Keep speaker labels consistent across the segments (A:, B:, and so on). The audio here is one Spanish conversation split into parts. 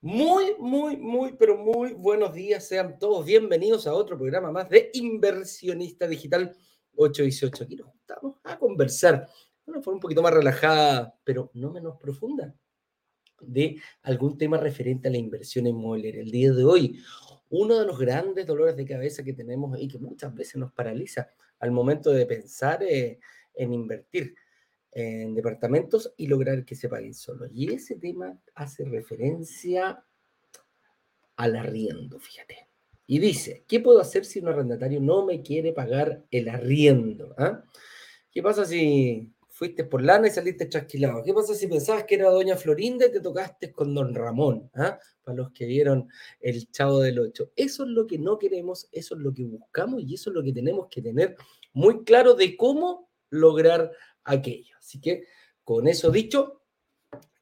A: Muy, muy, muy, pero muy buenos días. Sean todos bienvenidos a otro programa más de Inversionista Digital 818. Aquí nos estamos a conversar de una forma un poquito más relajada, pero no menos profunda, de algún tema referente a la inversión inmobiliaria. El día de hoy, uno de los grandes dolores de cabeza que tenemos y que muchas veces nos paraliza al momento de pensar eh, en invertir en departamentos y lograr que se paguen solos. Y ese tema hace referencia al arriendo, fíjate. Y dice, ¿qué puedo hacer si un arrendatario no me quiere pagar el arriendo? ¿Ah? ¿Qué pasa si fuiste por lana y saliste chasquilado? ¿Qué pasa si pensabas que era doña Florinda y te tocaste con don Ramón? ¿Ah? Para los que vieron el Chavo del Ocho. Eso es lo que no queremos, eso es lo que buscamos y eso es lo que tenemos que tener muy claro de cómo lograr aquello. Así que con eso dicho,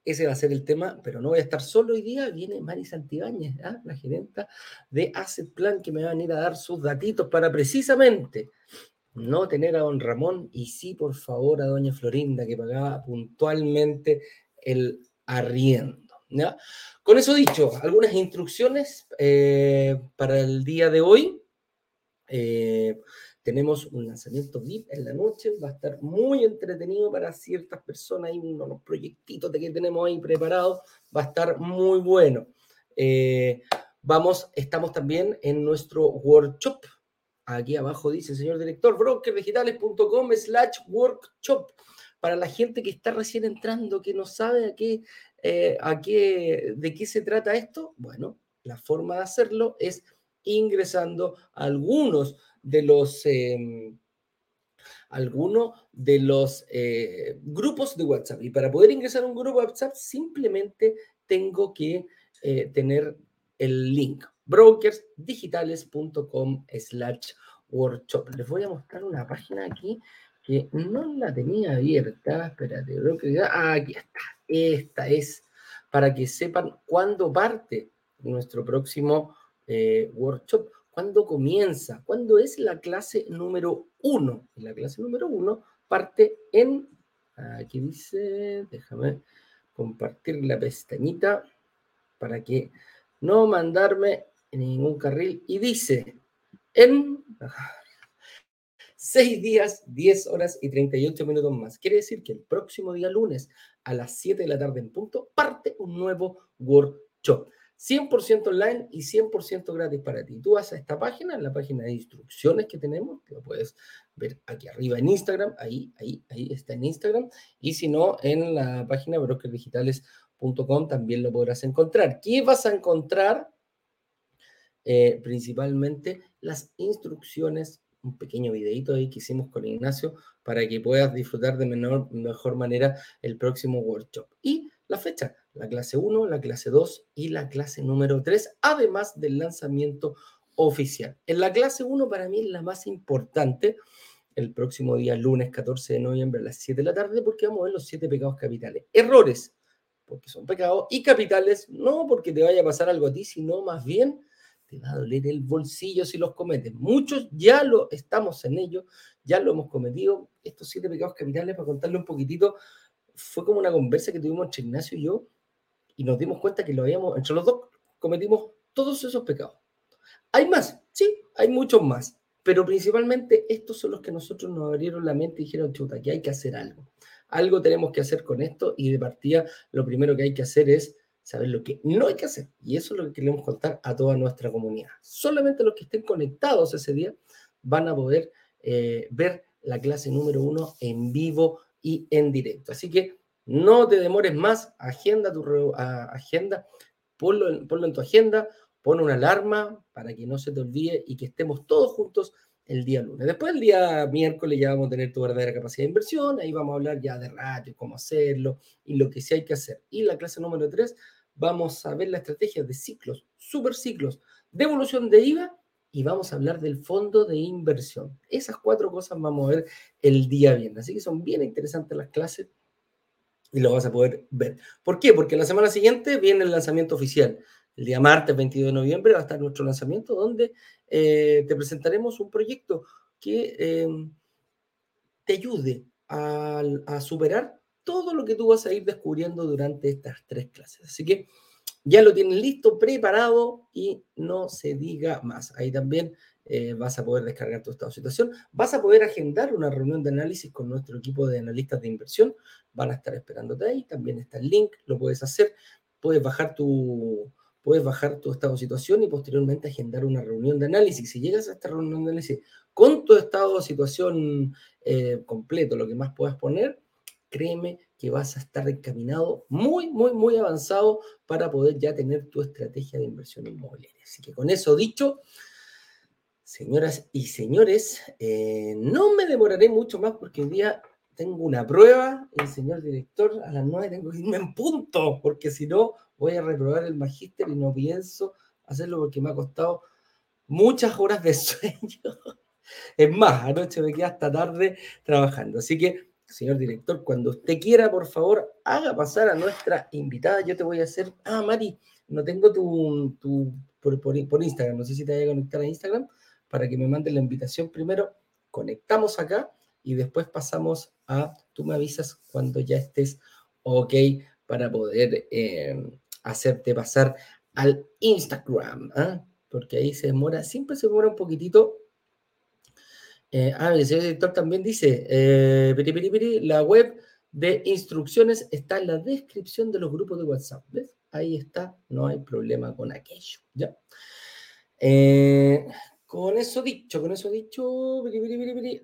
A: ese va a ser el tema, pero no voy a estar solo hoy día. Viene Mari Santibáñez, ¿ah? la gerenta de Asset Plan, que me va a venir a dar sus datitos para precisamente no tener a don Ramón y sí, por favor, a doña Florinda, que pagaba puntualmente el arriendo. Con eso dicho, algunas instrucciones eh, para el día de hoy. Eh, tenemos un lanzamiento VIP en la noche, va a estar muy entretenido para ciertas personas, hay unos proyectitos de que tenemos ahí preparados, va a estar muy bueno. Eh, vamos, estamos también en nuestro workshop. Aquí abajo dice, señor director, brokerdigitales.com slash workshop. Para la gente que está recién entrando, que no sabe a qué, eh, a qué, de qué se trata esto, bueno, la forma de hacerlo es ingresando a algunos de los, em, algunos de los eh, grupos de WhatsApp. Y para poder ingresar a un grupo de WhatsApp, simplemente tengo que eh, tener el link brokersdigitales.com slash workshop. Les voy a mostrar una página aquí que no la tenía abierta. Espérate, ah, aquí está. Esta es para que sepan cuándo parte nuestro próximo eh, workshop cuándo comienza, cuándo es la clase número uno. la clase número uno parte en, aquí dice, déjame compartir la pestañita para que no mandarme en ningún carril. Y dice, en seis días, 10 horas y 38 minutos más. Quiere decir que el próximo día lunes a las 7 de la tarde en punto parte un nuevo workshop. 100% online y 100% gratis para ti. Tú vas a esta página, la página de instrucciones que tenemos, que lo puedes ver aquí arriba en Instagram, ahí, ahí, ahí está en Instagram, y si no, en la página brokerdigitales.com también lo podrás encontrar. ¿Qué vas a encontrar? Eh, principalmente las instrucciones, un pequeño videito ahí que hicimos con Ignacio para que puedas disfrutar de menor, mejor manera el próximo workshop. Y la fecha, la clase 1, la clase 2 y la clase número 3, además del lanzamiento oficial. En la clase 1 para mí es la más importante, el próximo día, lunes 14 de noviembre a las 7 de la tarde, porque vamos a ver los 7 pecados capitales. Errores, porque son pecados, y capitales, no porque te vaya a pasar algo a ti, sino más bien te va a doler el bolsillo si los cometes. Muchos ya lo estamos en ello, ya lo hemos cometido. Estos 7 pecados capitales, para contarle un poquitito, fue como una conversa que tuvimos entre Ignacio y yo, y nos dimos cuenta que lo habíamos, entre los dos, cometimos todos esos pecados. Hay más, sí, hay muchos más, pero principalmente estos son los que nosotros nos abrieron la mente y dijeron, chuta, que hay que hacer algo. Algo tenemos que hacer con esto y de partida lo primero que hay que hacer es saber lo que no hay que hacer. Y eso es lo que queremos contar a toda nuestra comunidad. Solamente los que estén conectados ese día van a poder eh, ver la clase número uno en vivo y en directo. Así que no te demores más, agenda tu agenda, ponlo ponlo en tu agenda, pon una alarma para que no se te olvide y que estemos todos juntos el día lunes. Después el día miércoles ya vamos a tener tu verdadera capacidad de inversión, ahí vamos a hablar ya de radio, cómo hacerlo y lo que sí hay que hacer. Y la clase número 3 vamos a ver la estrategia de ciclos, super ciclos, devolución de IVA y vamos a hablar del fondo de inversión. Esas cuatro cosas vamos a ver el día viernes. Así que son bien interesantes las clases y lo vas a poder ver. ¿Por qué? Porque la semana siguiente viene el lanzamiento oficial. El día martes 22 de noviembre va a estar nuestro lanzamiento donde eh, te presentaremos un proyecto que eh, te ayude a, a superar todo lo que tú vas a ir descubriendo durante estas tres clases. Así que ya lo tienen listo, preparado y no se diga más. Ahí también eh, vas a poder descargar tu estado de situación. Vas a poder agendar una reunión de análisis con nuestro equipo de analistas de inversión. Van a estar esperándote ahí. También está el link, lo puedes hacer. Puedes bajar tu, puedes bajar tu estado de situación y posteriormente agendar una reunión de análisis. Si llegas a esta reunión de análisis con tu estado de situación eh, completo, lo que más puedas poner, créeme que vas a estar encaminado muy, muy, muy avanzado para poder ya tener tu estrategia de inversión inmobiliaria. Así que con eso dicho, señoras y señores, eh, no me demoraré mucho más porque hoy día tengo una prueba, el señor director, a las nueve tengo que irme en punto, porque si no voy a reprobar el magíster y no pienso hacerlo porque me ha costado muchas horas de sueño. Es más, anoche me quedé hasta tarde trabajando. Así que señor director, cuando usted quiera, por favor, haga pasar a nuestra invitada. Yo te voy a hacer. Ah, Mari, no tengo tu. tu por, por, Instagram, no sé si te voy a conectar a Instagram para que me mande la invitación primero. Conectamos acá y después pasamos a. Tú me avisas cuando ya estés ok para poder eh, hacerte pasar al Instagram, ¿ah? porque ahí se demora, siempre se demora un poquitito eh, ah, el señor director también dice, eh, la web de instrucciones está en la descripción de los grupos de WhatsApp. Ahí está, no hay problema con aquello. ¿ya? Eh, con eso dicho, con eso dicho,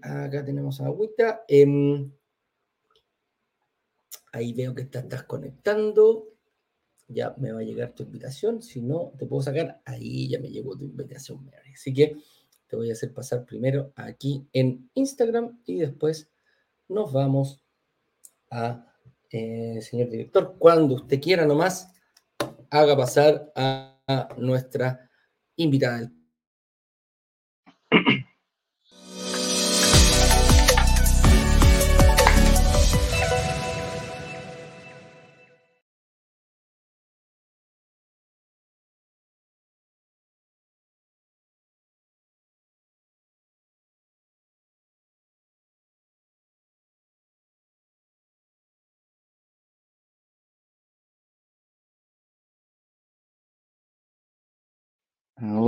A: acá tenemos agüita. Em, ahí veo que te estás conectando. Ya me va a llegar tu invitación. Si no, te puedo sacar. Ahí ya me llegó tu invitación, Así que te voy a hacer pasar primero aquí en Instagram y después nos vamos a, eh, señor director, cuando usted quiera nomás, haga pasar a, a nuestra invitada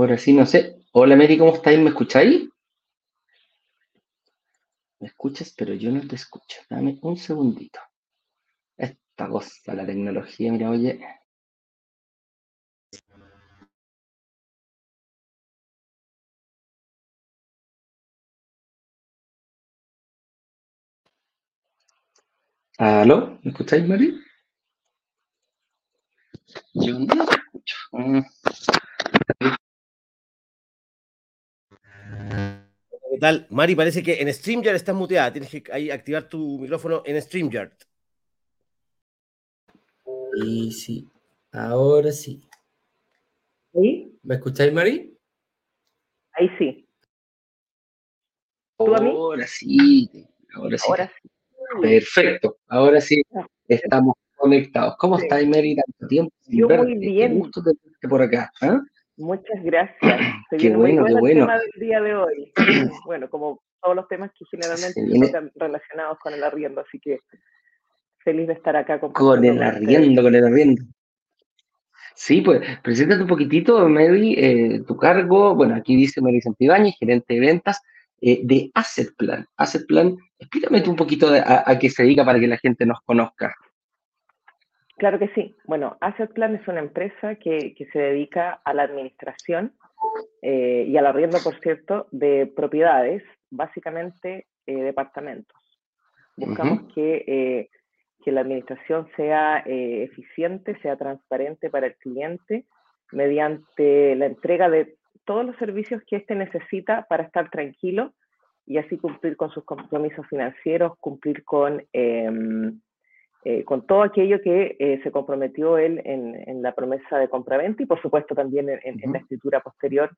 A: Ahora sí, no sé. Hola, Mary, ¿cómo estáis? ¿Me escucháis? ¿Me escuchas? Pero yo no te escucho. Dame un segundito. Esta cosa, la tecnología, mira, oye. ¿Aló? ¿Me escucháis, Mary? Yo no te escucho. Mm.
B: ¿Qué tal? Mari, parece que en StreamYard estás muteada. Tienes que ahí activar tu micrófono en StreamYard.
A: Y sí, ahora sí.
C: ¿Sí?
A: ¿Me escucháis, Mari?
C: Ahí sí.
A: ¿Tú a mí? Ahora sí, ahora sí. Ahora sí. Perfecto, ahora sí estamos conectados. ¿Cómo sí. estáis, Mary? Tanto tiempo
C: sin Yo verte. muy bien.
A: Qué gusto tenerte por acá. ¿eh?
C: Muchas gracias.
A: Se qué bueno,
C: muy
A: qué bueno.
C: el tema del día de hoy. bueno, como todos los temas que generalmente están relacionados con el arriendo, así que feliz de estar acá
A: con Con el arriendo, con el arriendo. Sí, pues, preséntate un poquitito, Mary, eh, tu cargo. Bueno, aquí dice Mary Santibáñez, gerente de ventas eh, de Asset Plan. Asset Plan, explícame tú un poquito de, a, a qué se dedica para que la gente nos conozca.
C: Claro que sí. Bueno, Asset Plan es una empresa que, que se dedica a la administración eh, y al arriendo, por cierto, de propiedades, básicamente eh, departamentos. Buscamos uh -huh. que, eh, que, la administración sea eficiente, sea transparente para el cliente, mediante la entrega de todos los servicios que éste necesita para estar tranquilo y así cumplir con sus compromisos financieros, cumplir con em, eh, con todo aquello que eh, se comprometió él en, en, la promesa de compraventa y por supuesto también en, en, en la escritura posterior,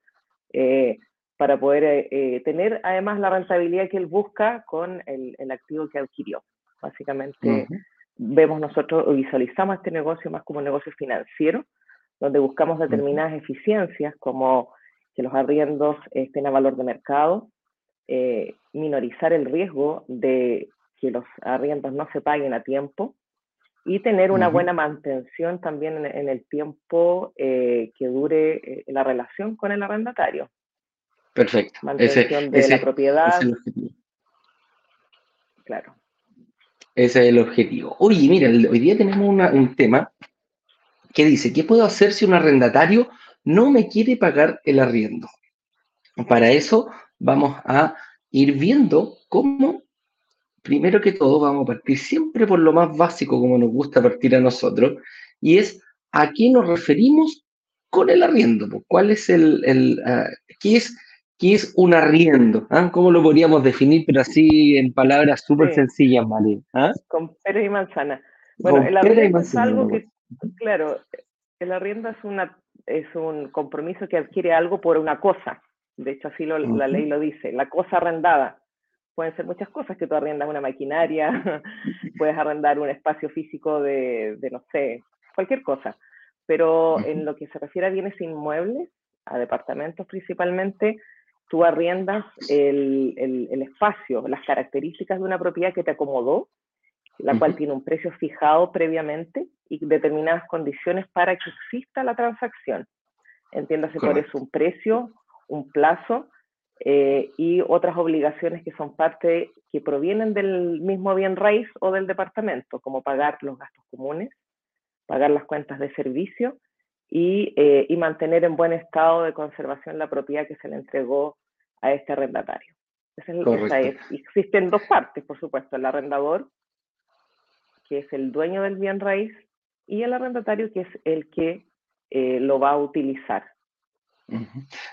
C: eh, para poder eh, eh, tener además la rentabilidad que él busca con el, activo que adquirió. Básicamente vemos nosotros o visualizamos este negocio más como un negocio financiero, donde buscamos determinadas eficiencias como que los arriendos estén a valor de mercado, eh, minorizar el riesgo de que los arriendos no se paguen a tiempo y tener una buena mantención también en, el tiempo que dure la relación con el arrendatario.
A: Perfecto.
C: Mantención de la propiedad. claro.
A: Ese es el objetivo. Oye, mira, hoy día tenemos un tema que dice, ¿qué puedo hacer si un arrendatario no me quiere pagar el arriendo? Para eso vamos a ir viendo cómo, primero que todo, vamos a partir siempre por lo más básico como nos gusta partir a nosotros, y es a qué nos referimos con el arriendo. ¿Cuál es el, el ah, qué es ¿Qué es un arriendo? ¿Ah? ¿Cómo lo podríamos definir, pero así en palabras súper sencillas, María?
C: ¿Ah? Con peras y manzana. Bueno, el arriendo es algo que, claro, el arriendo es, una, es un compromiso que adquiere algo por una cosa. De hecho, así la ley lo dice. La cosa arrendada. Pueden ser muchas cosas que tú arrendas una maquinaria, puedes arrendar un espacio físico de, de no sé, cualquier cosa. Pero en lo que se refiere a bienes inmuebles, a departamentos principalmente, tú arriendas el, el, espacio, las características de una propiedad que te acomodó, la cual tiene un precio fijado previamente y determinadas condiciones para que exista la transacción. Entiéndase por eso un precio, un plazo eh, y otras obligaciones que son parte, que provienen del mismo bien raíz o del departamento, como pagar los gastos comunes, pagar las cuentas de servicio y, eh, y, mantener en buen estado de conservación la propiedad que se le entregó a este arrendatario. Esa es, Existen dos partes, por supuesto, el arrendador, que es el dueño del bien raíz, y el arrendatario, que es el que eh, lo va a utilizar.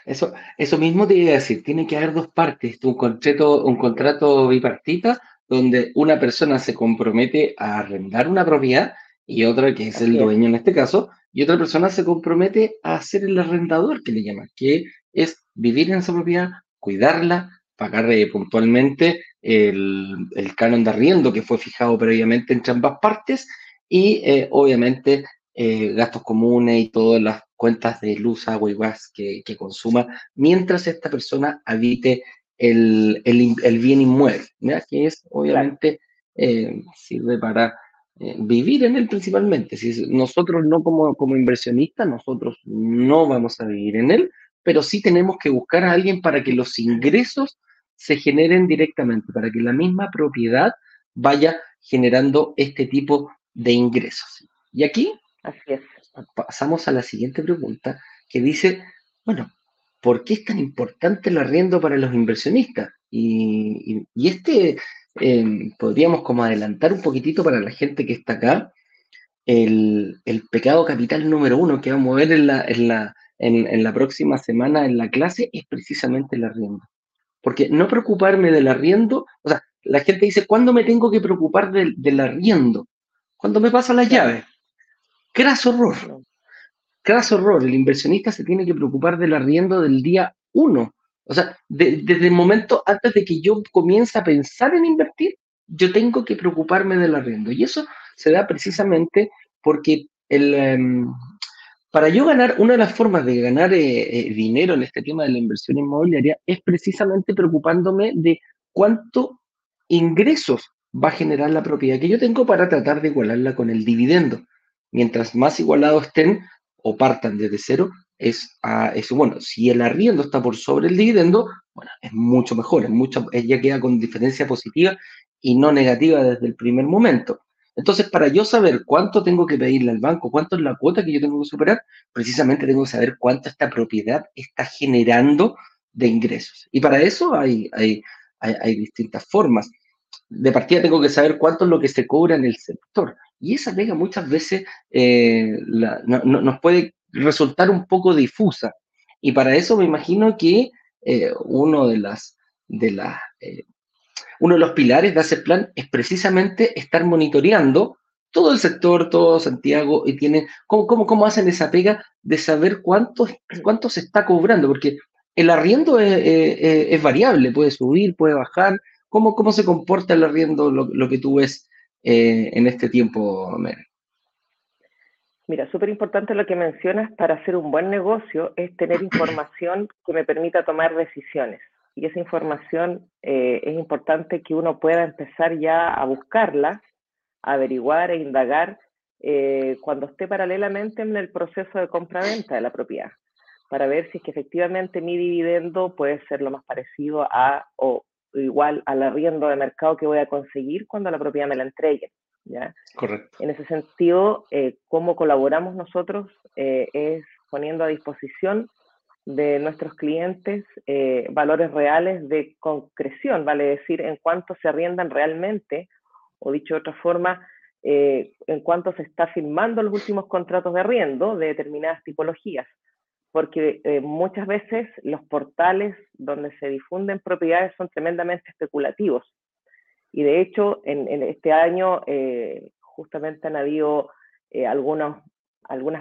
A: Eso, eso mismo te iba a decir, tiene que haber dos partes, un contrato, un contrato bipartita donde una persona se compromete a arrendar una propiedad y otra, que es el dueño en este caso, y otra persona se compromete a ser el arrendador, que le llaman, que es vivir en esa propiedad, cuidarla, pagar eh, puntualmente el, canon de arriendo que fue fijado previamente entre ambas partes y eh, obviamente eh, gastos comunes y todas las cuentas de luz, agua y gas que, consuma mientras esta persona habite el, bien inmueble, que es obviamente sirve para eh, vivir en él principalmente. Si nosotros no como, como inversionistas, nosotros no vamos a vivir en él, pero sí tenemos que buscar a alguien para que los ingresos se generen directamente, para que la misma propiedad vaya generando este tipo de ingresos. Y aquí pasamos a la siguiente pregunta que dice, bueno, ¿por qué es tan importante el arriendo para los inversionistas? Y, y este Em, podríamos como adelantar un poquitito para la gente que está acá, el, pecado capital número uno que vamos a ver en la, en, la, en, la próxima semana en la clase es precisamente el arriendo. Porque no preocuparme del arriendo, o sea, la gente dice, ¿cuándo me tengo que preocupar del, del arriendo? Cuando me pasa las llaves. Craso horror. Craso horror. El inversionista se tiene que preocupar del arriendo del día uno. O sea, desde el momento antes de que yo comience a pensar en invertir, yo tengo que preocuparme del arriendo. Y eso se da precisamente porque el, em, para yo ganar, una de las formas de ganar eh, eh, dinero en este tema de la inversión inmobiliaria es precisamente preocupándome de cuánto ingresos va a generar la propiedad que yo tengo para tratar de igualarla con el dividendo. Mientras más igualados estén o partan desde cero, es, a, bueno, si el arriendo está por sobre el dividendo, bueno, es mucho mejor, es mucho, ella queda con diferencia positiva y no negativa desde el primer momento. Entonces, para yo saber cuánto tengo que pedirle al banco, cuánto es la cuota que yo tengo que superar, precisamente tengo que saber cuánto esta propiedad está generando de ingresos. Y para eso hay, distintas formas. De partida tengo que saber cuánto es lo que se cobra en el sector. Y esa pega muchas veces eh, no, nos puede resultar un poco difusa. Y para eso me imagino que eh, uno de las, de eh, uno de los pilares de ese plan es precisamente estar monitoreando todo el sector, todo Santiago, y tiene, ¿cómo, cómo, cómo hacen esa pega de saber cuánto, se está cobrando? Porque el arriendo es, variable, puede subir, puede bajar. ¿Cómo, cómo se comporta el arriendo, lo, que tú ves eh, en este tiempo, Mer?
C: Mira, súper importante lo que mencionas para hacer un buen negocio es tener información que me permita tomar decisiones. Y esa información eh, es importante que uno pueda empezar ya a buscarla, a averiguar e indagar eh, cuando esté paralelamente en el proceso de compra-venta de la propiedad, para ver si es que efectivamente mi dividendo puede ser lo más parecido a o igual al arriendo de mercado que voy a conseguir cuando la propiedad me la entregue. ¿ya?
A: Correcto.
C: En ese sentido, eh, cómo colaboramos nosotros eh, es poniendo a disposición de nuestros clientes eh, valores reales de concreción, vale decir, en cuánto se arriendan realmente, o dicho de otra forma, en cuánto se está firmando los últimos contratos de arriendo de determinadas tipologías, porque muchas veces los portales donde se difunden propiedades son tremendamente especulativos y de hecho, en, este año eh, justamente han habido eh, algunas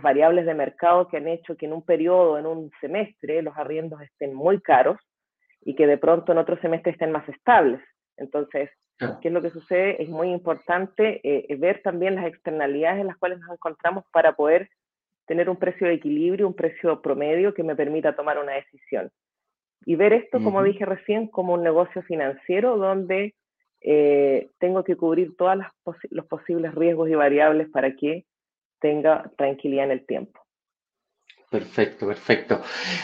C: variables de mercado que han hecho que en un periodo, en un semestre, los arriendos estén muy caros y que de pronto en otro semestre estén más estables. Entonces, ¿qué es lo que sucede? Es muy importante eh, ver también las externalidades en las cuales nos encontramos para poder tener un precio de equilibrio, un precio promedio que me permita tomar una decisión. Y ver esto, como dije recién, como un negocio financiero donde eh, tengo que cubrir todos los posibles riesgos y variables para que tenga tranquilidad en el tiempo.
A: Perfecto, perfecto.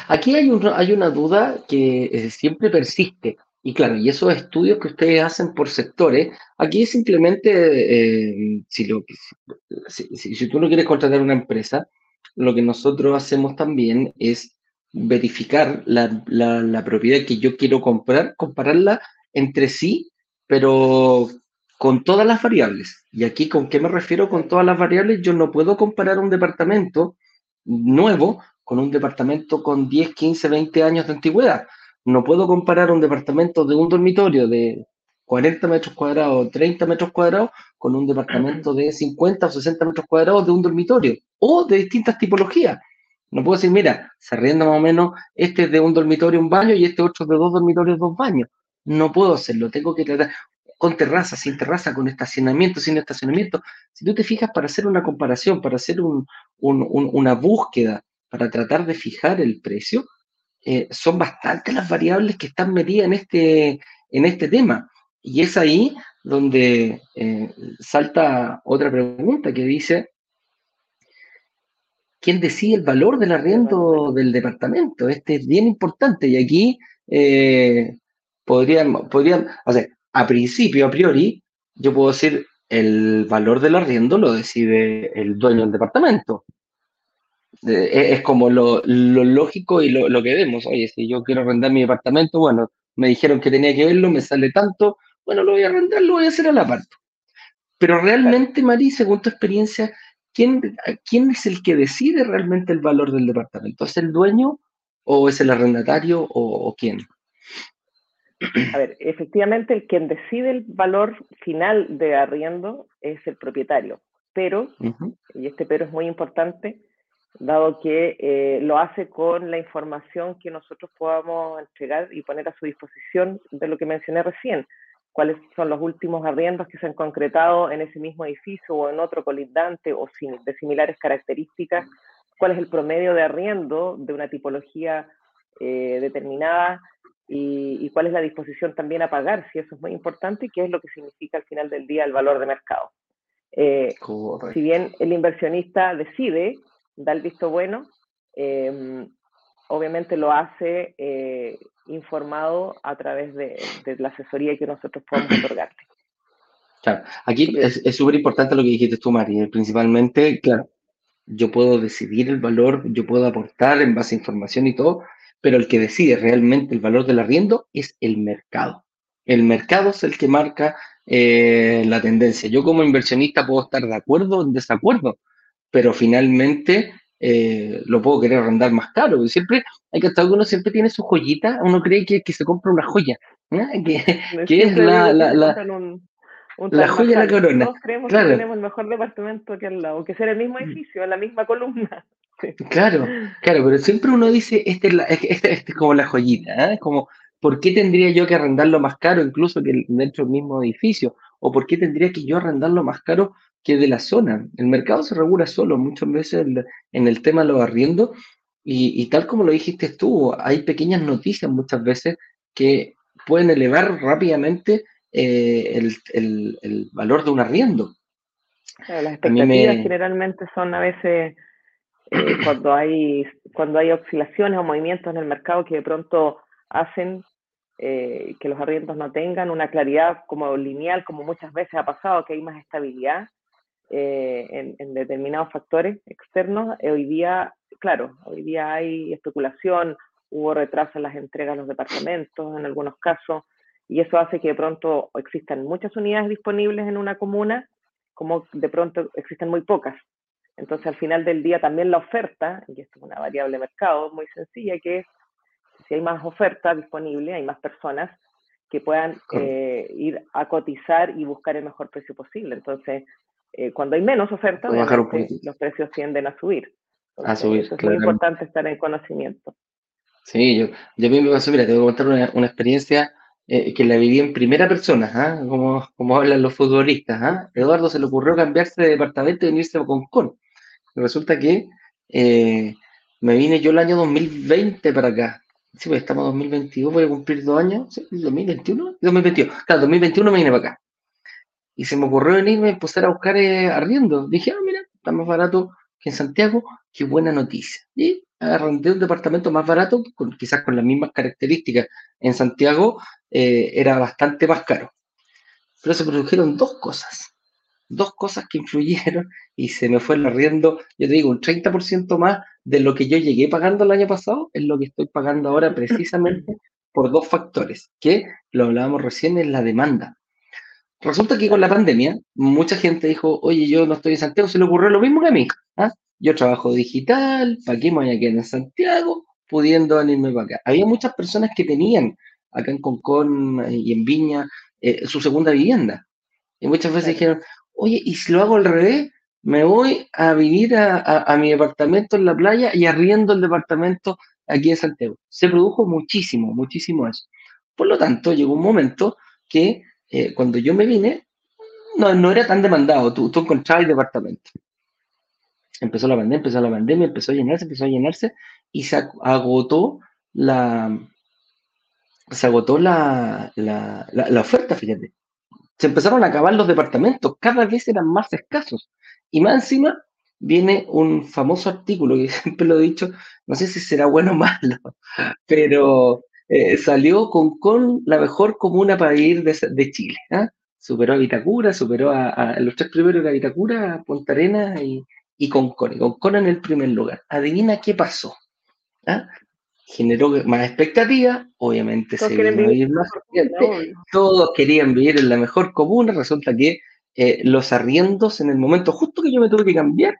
A: Aquí hay, hay una duda que eh, siempre persiste. Y claro, y esos estudios que ustedes hacen por sectores, aquí simplemente, eh, si, lo, si, tú no quieres contratar una empresa, lo que nosotros hacemos también es verificar la, propiedad que yo quiero comprar, compararla entre sí pero con todas las variables. Y aquí, ¿con qué me refiero con todas las variables? Yo no puedo comparar un departamento nuevo con un departamento con 10, 15, 20 años de antigüedad. No puedo comparar un departamento de un dormitorio de 40 metros cuadrados, 30 metros cuadrados, con un departamento de 50 o 60 metros cuadrados de un dormitorio o de distintas tipologías. No puedo decir, mira, se arrienda más o menos, este es de un dormitorio, un baño y este otro de dos dormitorios, dos baños. No puedo hacerlo, tengo que tratar con terraza, sin terraza, con estacionamiento, sin estacionamiento. Si tú te fijas para hacer una comparación, para hacer una búsqueda, para tratar de fijar el precio, eh, son bastantes las variables que están medidas en este, en este tema. Y es ahí donde eh, salta otra pregunta que dice, ¿quién decide el valor del arriendo del departamento? Este es bien importante y aquí eh, podrían, podrían, o sea, a principio, a priori, yo puedo decir el valor del arriendo lo decide el dueño del departamento. E, es como lo, lógico y lo, que vemos. Oye, si yo quiero arrendar mi departamento, bueno, me dijeron que tenía que verlo, me sale tanto, bueno, lo voy a arrendar, lo voy a hacer a la parte. Pero realmente, Mari, según tu experiencia, ¿quién, ¿quién es el que decide realmente el valor del departamento? ¿Es el dueño o es el arrendatario o quién?
C: A ver, efectivamente el quien decide el valor final de arriendo es el propietario, pero, y este pero es muy importante, dado que eh, lo hace con la información que nosotros podamos entregar y poner a su disposición de lo que mencioné recién, cuáles son los últimos arriendos que se han concretado en ese mismo edificio o en otro colindante o de similares características, cuál es el promedio de arriendo de una tipología eh, determinada, y, cuál es la disposición también a pagar, si eso es muy importante, y qué es lo que significa al final del día el valor de mercado. Eh, si bien el inversionista decide, da el visto bueno, em, obviamente lo hace eh, informado a través de, la asesoría que nosotros podemos otorgarle.
A: Claro, aquí es súper importante lo que dijiste tú, María, principalmente, claro, yo puedo decidir el valor, yo puedo aportar en base a información y todo, pero el que decide realmente el valor del arriendo es el mercado. El mercado es el que marca eh, la tendencia. Yo como inversionista puedo estar de acuerdo o en desacuerdo, pero finalmente eh, lo puedo querer arrendar más caro. Y siempre, hay que estar, uno siempre tiene su joyita, uno cree que, que se compra una joya, que, es la, la, la, la joya de la corona.
C: Todos creemos que tenemos el mejor departamento que al lado, que sea el mismo mm. edificio, la misma columna.
A: Claro, claro, pero siempre uno dice, este es, este, este, es como la joyita, ¿eh? Como, ¿por qué tendría yo que arrendarlo más caro incluso que dentro del mismo edificio? ¿O por qué tendría que yo arrendarlo más caro que de la zona? El mercado se regula solo, muchas veces en el tema de los arriendos, y, tal como lo dijiste tú, hay pequeñas noticias muchas veces que pueden elevar rápidamente eh, el, valor de un arriendo.
C: las expectativas generalmente son a veces eh, cuando, hay, cuando hay oscilaciones o movimientos en el mercado que de pronto hacen eh, que los arriendos no tengan una claridad como lineal, como muchas veces ha pasado, que hay más estabilidad en, en, determinados factores externos. hoy día claro, hoy día hay especulación, hubo retraso en las entregas a los departamentos en algunos casos, y eso hace que de pronto existan muchas unidades disponibles en una comuna, como de pronto existen muy pocas. Entonces, al final del día, también la oferta, y esto es una variable de mercado muy sencilla, que es si hay más oferta disponible, hay más personas que puedan eh, ir a cotizar y buscar el mejor precio posible. Entonces, eh, cuando hay menos oferta, los precios tienden a subir
A: a subir.
C: es muy importante estar en conocimiento.
A: Sí, yo, yo a mí me pasó, mira, te voy a contar una, una experiencia eh, que la viví en primera persona, ¿ah? como, como hablan los futbolistas. ¿ah? Eduardo se le ocurrió cambiarse de departamento y venirse a Concón. Resulta que eh, me vine yo el año 2020 para acá. Sí, pues estamos en 2022, voy a cumplir dos años, ¿sí? 2021, 2021. Claro, 2021 me vine para acá. Y se me ocurrió venirme y empezar a buscar eh, arriendo. Dije, ah, mira, está más barato que en Santiago, qué buena noticia. Y arrendé un departamento más barato, con, quizás con las mismas características. En Santiago eh, era bastante más caro. Pero se produjeron dos cosas. Dos cosas que influyeron y se me fue el arriendo, yo te digo, un 30% más de lo que yo llegué pagando el año pasado es lo que estoy pagando ahora precisamente por dos factores, que lo hablábamos recién en la demanda. Resulta que con la pandemia, mucha gente dijo, oye, yo no estoy en Santiago, se le ocurrió lo mismo que a mí. ¿ah? Yo trabajo digital, ¿para qué me voy a quedar en Santiago? Pudiendo venirme para acá. Había muchas personas que tenían acá en Concón eh, y en Viña eh, su segunda vivienda. Y muchas veces dijeron, oye, ¿y si lo hago al revés? Me voy a vivir a, mi departamento en la playa y arriendo el departamento aquí en Santiago. Se produjo muchísimo, muchísimo eso. Por lo tanto, llegó un momento que eh, cuando yo me vine, no, no era tan demandado, tú, tú encontrabas el departamento. Empezó la pandemia, empezó la pandemia, empezó a llenarse, empezó a llenarse y se agotó la, se agotó la, la, la, oferta, fíjate. Se empezaron a acabar los departamentos, cada vez eran más escasos. Y más encima viene un famoso artículo que siempre lo he dicho, no sé si será bueno o malo, pero eh, salió con, con la mejor comuna para ir de, Chile. ¿ah? Superó a Vitacura, superó a, los tres primeros de Vitacura, Punta Arenas y, y Concón. Concón en el primer lugar. Adivina qué pasó. ¿Ah? Generó más expectativa, obviamente se vino a vivir más gente, todos querían vivir en la mejor comuna, resulta que eh, los arriendos en el momento justo que yo me tuve que cambiar,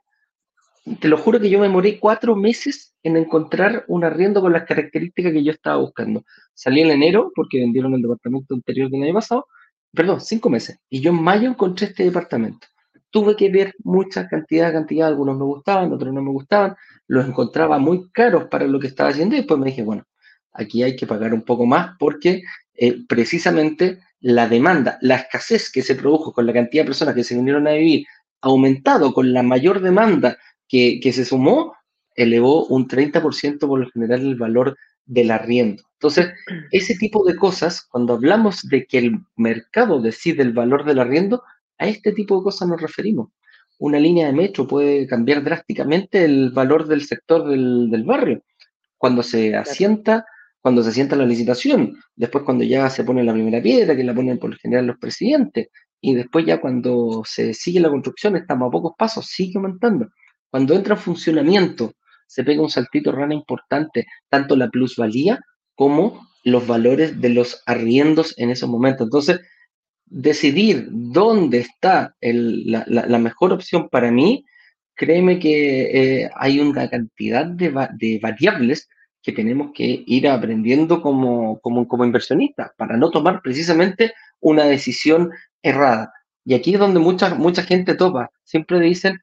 A: te lo juro que yo me morí cuatro meses en encontrar un arriendo con las características que yo estaba buscando. Salí en enero porque vendieron el departamento anterior del año pasado, perdón, cinco meses. Y yo en mayo encontré este departamento. Tuve que ver mucha cantidad, cantidad, algunos me gustaban, otros no me gustaban, los encontraba muy caros para lo que estaba haciendo y después me dije, bueno, aquí hay que pagar un poco más porque eh, precisamente la demanda, la escasez que se produjo con la cantidad de personas que se vinieron a vivir, aumentado con la mayor demanda que, se sumó, elevó un 30% por lo general el valor del arriendo. Entonces, ese tipo de cosas, cuando hablamos de que el mercado decide el valor del arriendo, a este tipo de cosas nos referimos. Una línea de metro puede cambiar drásticamente el valor del sector del, del barrio. Cuando se asienta, cuando se asienta la licitación, después cuando ya se pone la primera piedra, que la ponen por lo general los presidentes, y después ya cuando se sigue la construcción, estamos a pocos pasos, sigue aumentando. Cuando entra en funcionamiento, se pega un saltito rana importante, tanto la plusvalía como los valores de los arriendos en esos momentos. Entonces, decidir dónde está la, mejor opción para mí, créeme que eh, hay una cantidad de, variables que tenemos que ir aprendiendo como, como, como inversionistas para no tomar precisamente una decisión errada. Y aquí es donde mucha, mucha gente topa. Siempre dicen,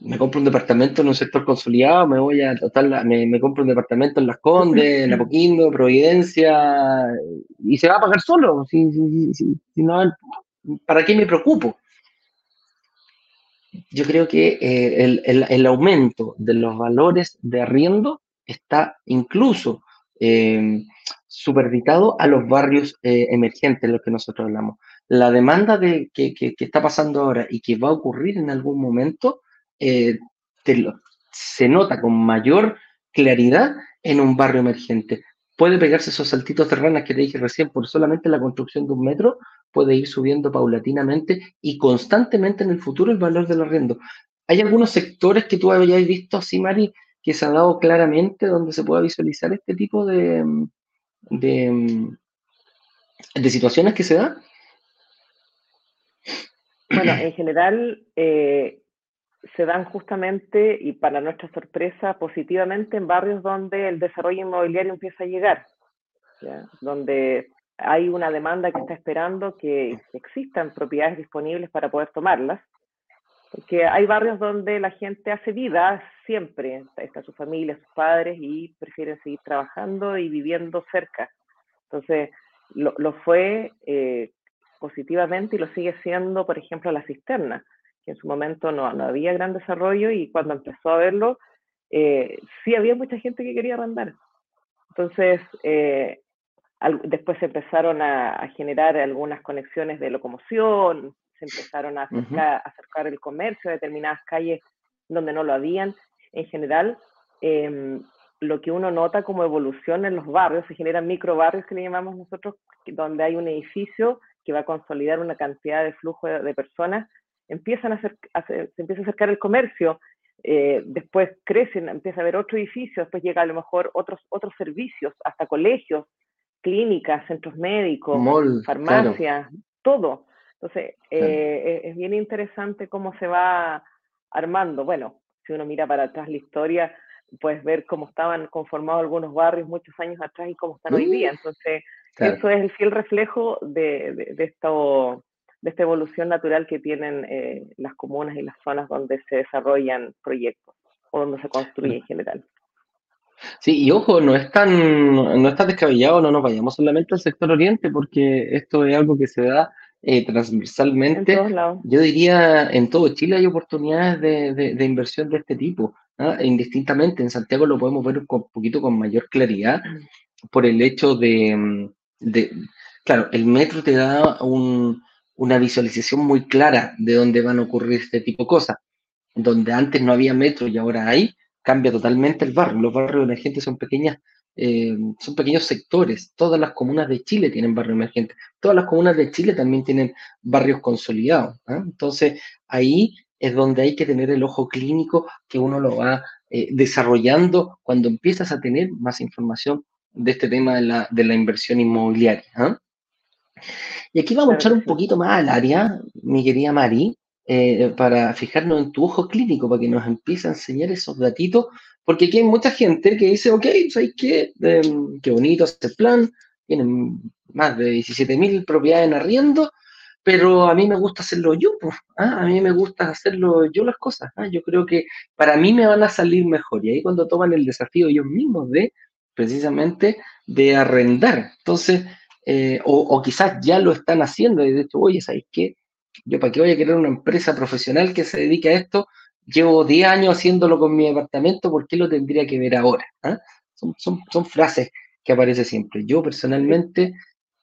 A: me compro un departamento en un sector consolidado, me voy a tratar, me, me, compro un departamento en Las Condes, en Apoquindo, Providencia, y se va a pagar solo. Si, no, ¿Para qué me preocupo? Yo creo que eh, el, el, el, aumento de los valores de arriendo está incluso eh, a los barrios eh, emergentes, de los que nosotros hablamos. La demanda de, que, que, que, está pasando ahora y que va a ocurrir en algún momento eh, se nota con mayor claridad en un barrio emergente. Puede pegarse esos saltitos de ranas que te dije recién, por solamente la construcción de un metro, puede ir subiendo paulatinamente y constantemente en el futuro el valor del arriendo. ¿Hay algunos sectores que tú hayas visto así, Mari, que se ha dado claramente donde se pueda visualizar este tipo de, de, de situaciones que se dan?
C: Bueno, en general, eh, se dan justamente, y para nuestra sorpresa, positivamente en barrios donde el desarrollo inmobiliario empieza a llegar, donde hay una demanda que está esperando que existan propiedades disponibles para poder tomarlas, porque hay barrios donde la gente hace vida siempre, está su familia, sus padres, y prefieren seguir trabajando y viviendo cerca. Entonces, lo, lo fue eh, positivamente y lo sigue siendo, por ejemplo, la cisterna que en su momento no, no había gran desarrollo y cuando empezó a verlo, eh, sí había mucha gente que quería arrendar. Entonces, eh, después se empezaron a, generar algunas conexiones de locomoción, se empezaron a acercar, el comercio a determinadas calles donde no lo habían. En general, em, lo que uno nota como evolución en los barrios, se generan microbarrios que le llamamos nosotros, donde hay un edificio que va a consolidar una cantidad de flujo de personas empiezan a, hacer, se empieza a acercar el comercio, eh, después crecen, empieza a haber otro edificio, después llega a lo mejor otros, otros servicios, hasta colegios, clínicas, centros médicos, farmacias, todo. Entonces, eh, es bien interesante cómo se va armando. Bueno, si uno mira para atrás la historia, puedes ver cómo estaban conformados algunos barrios muchos años atrás y cómo están hoy día. Entonces, eso es el fiel reflejo de, de, de esto de esta evolución natural que tienen eh, las comunas y las zonas donde se desarrollan proyectos o donde se construye en general.
A: Sí, y ojo, no es tan, no está descabellado, no nos vayamos solamente al sector oriente, porque esto es algo que se da eh, transversalmente. Yo diría, en todo Chile hay oportunidades de, de, inversión de este tipo. ¿ah? Indistintamente, en Santiago lo podemos ver un poquito con mayor claridad por el hecho de, de claro, el metro te da un, una visualización muy clara de dónde van a ocurrir este tipo de cosas. Donde antes no había metro y ahora hay, cambia totalmente el barrio. Los barrios emergentes son pequeñas, eh, son pequeños sectores. Todas las comunas de Chile tienen barrios emergentes. Todas las comunas de Chile también tienen barrios consolidados. ¿ah? Entonces, ahí es donde hay que tener el ojo clínico que uno lo va eh, desarrollando cuando empiezas a tener más información de este tema de la, de la inversión inmobiliaria. Y aquí vamos a echar un poquito más al área, mi querida Mari, eh, para fijarnos en tu ojo clínico, para que nos empiece a enseñar esos datitos, porque aquí hay mucha gente que dice, ok, ¿sabes qué? Em, qué bonito este plan, tienen más de 17.000 propiedades en arriendo, pero a mí me gusta hacerlo yo, pues, ¿ah? a mí me gusta hacerlo yo las cosas, ¿ah? yo creo que para mí me van a salir mejor, y ahí cuando toman el desafío ellos mismos de, precisamente, de arrendar. Entonces, eh, o, quizás ya lo están haciendo y de hecho, oye, ¿sabes qué? Yo para qué voy a querer una empresa profesional que se dedique a esto, llevo 10 años haciéndolo con mi departamento, ¿por qué lo tendría que ver ahora? ¿Ah? Son, frases que aparecen siempre. Yo personalmente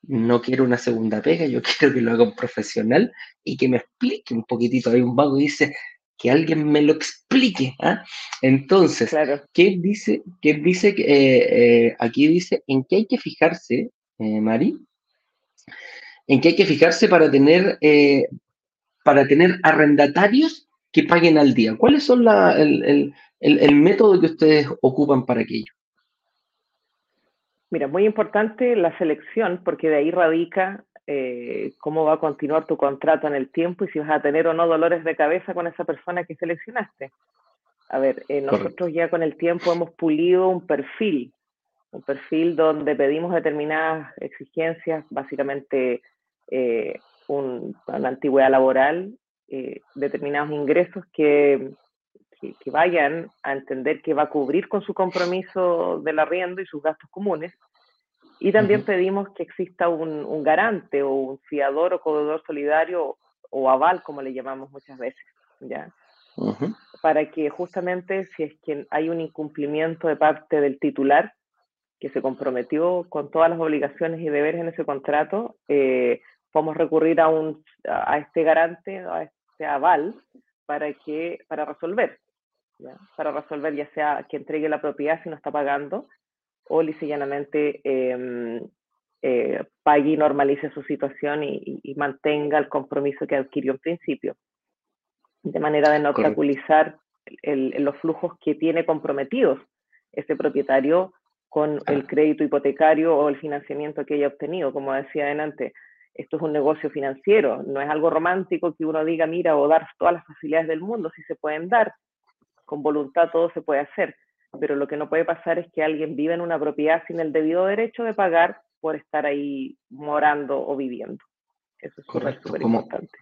A: no quiero una segunda pega, yo quiero que lo haga un profesional y que me explique un poquitito. Hay un vago que dice que alguien me lo explique. ¿ah? Entonces, ¿qué dice? ¿Qué dice? Eh, eh, aquí dice en qué hay que fijarse eh, Mari, en que hay que fijarse para tener, eh, para tener arrendatarios que paguen al día. ¿Cuáles son el, método que ustedes ocupan para aquello?
C: Mira, muy importante la selección, porque de ahí radica eh, cómo va a continuar tu contrato en el tiempo y si vas a tener o no dolores de cabeza con esa persona que seleccionaste. A ver, nosotros ya con el tiempo hemos pulido un perfil un perfil donde pedimos determinadas exigencias, básicamente eh, una antigüedad laboral, eh, determinados ingresos que que, vayan a entender que va a cubrir con su compromiso del arriendo y sus gastos comunes. Y también pedimos que exista un, garante o un fiador o codedor solidario o aval, como le llamamos muchas veces, ¿ya? Para que justamente si es que hay un incumplimiento de parte del titular, que se comprometió con todas las obligaciones y deberes en ese contrato, eh, podemos recurrir a, un, a este garante, a este aval, para, que, para resolver para resolver ya sea que entregue la propiedad si no está pagando o lisillanamente em, eh, pague y normalice su situación y, mantenga el compromiso que adquirió en principio, de manera de no obstaculizar los flujos que tiene comprometidos ese propietario con el crédito hipotecario o el financiamiento que haya obtenido. Como decía adelante, esto es un negocio financiero, no es algo romántico que uno diga, mira, o dar todas las facilidades del mundo, si se pueden dar, con voluntad todo se puede hacer, pero lo que no puede pasar es que alguien viva en una propiedad sin el debido derecho de pagar por estar ahí morando o viviendo. Eso es
A: Correcto, súper importante.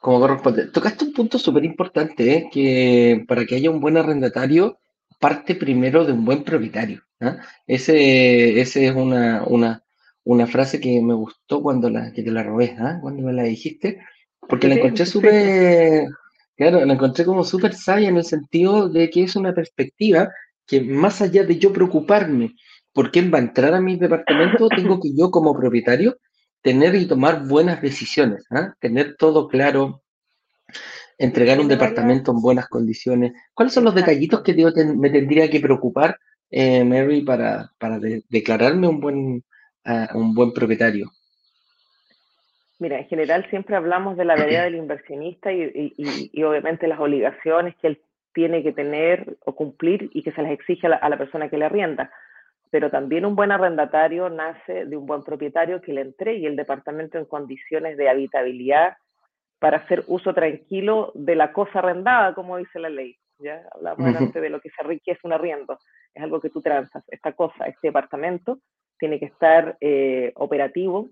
A: Como corresponde. Tocaste un punto súper importante, ¿eh? que para que haya un buen arrendatario, parte primero de un buen propietario. ¿ah? Ese, ese es una, una, una, frase que me gustó cuando la, que te la robé, ¿ah? cuando me la dijiste, porque la encontré súper Claro, la encontré como súper sabia en el sentido de que es una perspectiva que más allá de yo preocuparme por quién va a entrar a mi departamento, tengo que yo como propietario tener y tomar buenas decisiones, ¿ah? tener todo claro, entregar un departamento en buenas condiciones. ¿Cuáles son los detallitos que me tendría que preocupar, eh, Mary, para, para declararme un buen, uh, un buen propietario?
C: Mira, en general siempre hablamos de la vereda del inversionista y, obviamente las obligaciones que él tiene que tener o cumplir y que se les exige a la, persona que le arrienda. Pero también un buen arrendatario nace de un buen propietario que le entregue el departamento en condiciones de habitabilidad para hacer uso tranquilo de la cosa arrendada, como dice la ley. Ya hablamos antes de lo que se requiere un arriendo. Es algo que tú transas. Esta cosa, este departamento, tiene que estar eh, operativo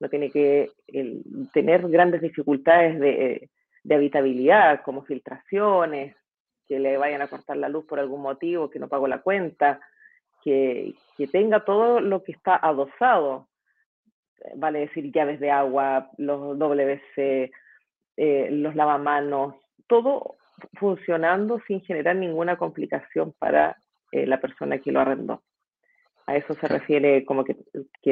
C: no tiene que tener grandes dificultades de, habitabilidad, como filtraciones, que le vayan a cortar la luz por algún motivo, que no pagó la cuenta, que, tenga todo lo que está adosado, vale decir llaves de agua, los WC, eh, los lavamanos, todo funcionando sin generar ninguna complicación para eh, la persona que lo arrendó. A eso se refiere como que,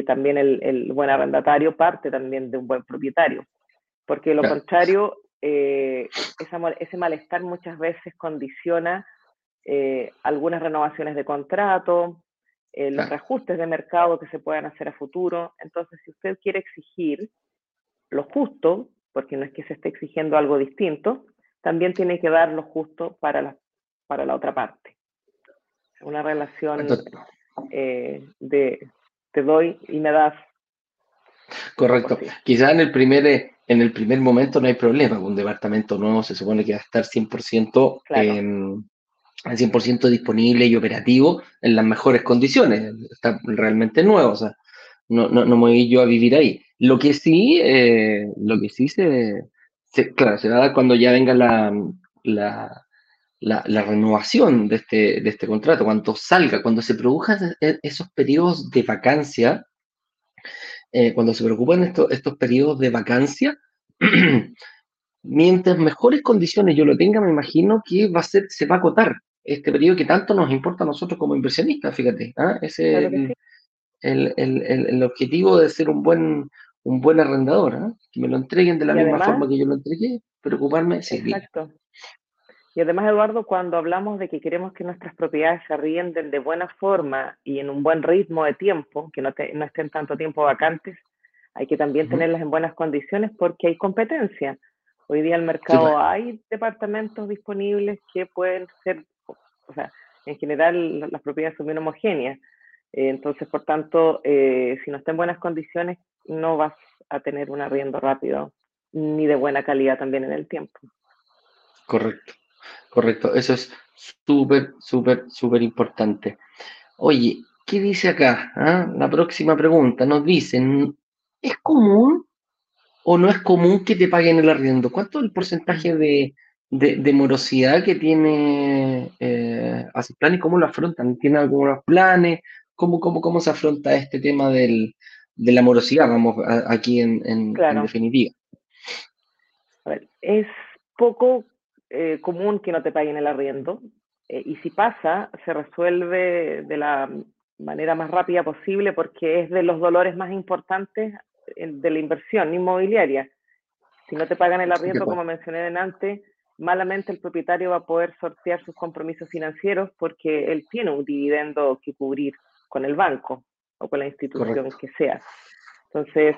C: también el, buen arrendatario parte también de un buen propietario, porque lo contrario, eh, ese malestar muchas veces condiciona eh, algunas renovaciones de contrato, los reajustes de mercado que se puedan hacer a futuro. Entonces, si usted quiere exigir lo justo, porque no es que se esté exigiendo algo distinto, también tiene que dar lo justo para la, para la otra parte. Una relación eh, de te doy y me das.
A: Correcto. Quizá en el primer eh, en el primer momento no hay problema. Un departamento nuevo se supone que va a estar 100%, 100 disponible y operativo en las mejores condiciones. Está realmente nuevo. O sea, no, no, no me voy yo a vivir ahí. Lo que sí, eh, lo que sí se, claro, se va a dar cuando ya venga la, la, la, renovación de este, de este contrato, cuando salga, cuando se produzcan esos periodos de vacancia, eh, cuando se preocupan estos, estos periodos de vacancia, mientras mejores condiciones yo lo tenga, me imagino que va a ser, se va a acotar este periodo que tanto nos importa a nosotros como inversionistas, fíjate. ¿ah? Ese es el, el, el, objetivo de ser un buen, un buen arrendador, ¿ah? que me lo entreguen de la misma forma que yo lo entregué, preocuparme, sí. Exacto.
C: Y además, Eduardo, cuando hablamos de que queremos que nuestras propiedades se arrienden de buena forma y en un buen ritmo de tiempo, que no, no estén tanto tiempo vacantes, hay que también tenerlas en buenas condiciones porque hay competencia. Hoy día en el mercado pues. hay departamentos disponibles que pueden ser, o sea, en general las propiedades son bien homogéneas. Eh, entonces, por tanto, eh, si no está en buenas condiciones, no vas a tener un arriendo rápido ni de buena calidad también en el tiempo.
A: Correcto. Correcto, eso es súper, súper, súper importante. Oye, ¿qué dice acá? Ah? La próxima pregunta nos dicen, ¿es común o no es común que te paguen el arriendo? ¿Cuánto es el porcentaje de, de, morosidad que tiene eh, Plan y cómo lo afrontan. ¿Tiene algunos planes? ¿Cómo, cómo, cómo se afronta este tema del, de la morosidad, vamos, aquí en, en, definitiva?
C: A ver, es poco eh, común que no te paguen el arriendo. Eh, y si pasa, se resuelve de la manera más rápida posible porque es de los dolores más importantes de la inversión inmobiliaria. Si no te pagan el arriendo, como mencioné antes, malamente el propietario va a poder sortear sus compromisos financieros porque él tiene un dividendo que cubrir con el banco o con la institución que sea. Entonces,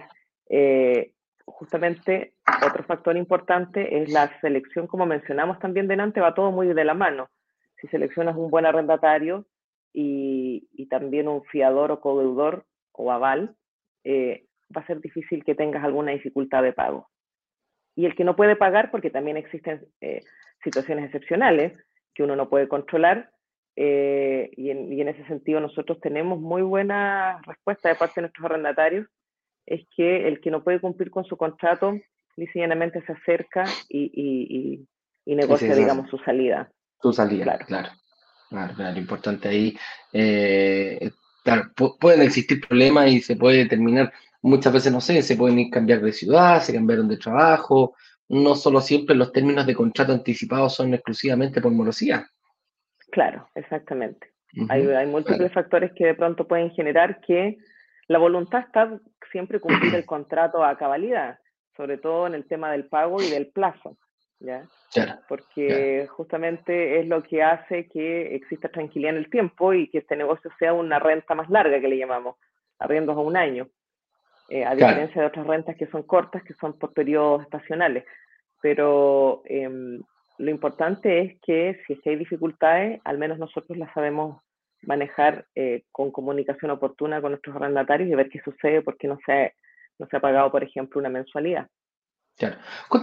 C: eh, justamente otro factor importante es la selección, como mencionamos también delante, va todo muy de la mano. Si seleccionas un buen arrendatario y, también un fiador o codeudor o aval, eh, va a ser difícil que tengas alguna dificultad de pago. Y el que no puede pagar, porque también existen eh, situaciones excepcionales que uno no puede controlar, eh, y, en, ese sentido nosotros tenemos muy buena respuesta de parte de nuestros arrendatarios, es que el que no puede cumplir con su contrato, sencillamente se acerca y, negocia, digamos, su salida.
A: Su salida, claro. Claro, claro, claro importante ahí. Eh, claro, pueden existir problemas y se puede terminar muchas veces, no sé, se pueden ir cambiar de ciudad, se cambiaron de trabajo, no solo siempre los términos de contrato anticipado son exclusivamente por morosidad.
C: Claro, exactamente. hay, múltiples factores que de pronto pueden generar que la voluntad está siempre cumplir el contrato a cabalidad, sobre todo en el tema del pago y del plazo, ¿ya? Porque justamente es lo que hace que exista tranquilidad en el tiempo y que este negocio sea una renta más larga que le llamamos, arriendos a un año. Eh, a diferencia de otras rentas que son cortas, que son por periodos estacionales. Pero em, lo importante es que si es que hay dificultades, al menos nosotros las sabemos manejar eh, con comunicación oportuna con nuestros arrendatarios y ver qué sucede porque no se, no se ha pagado, por ejemplo, una mensualidad.
A: Claro.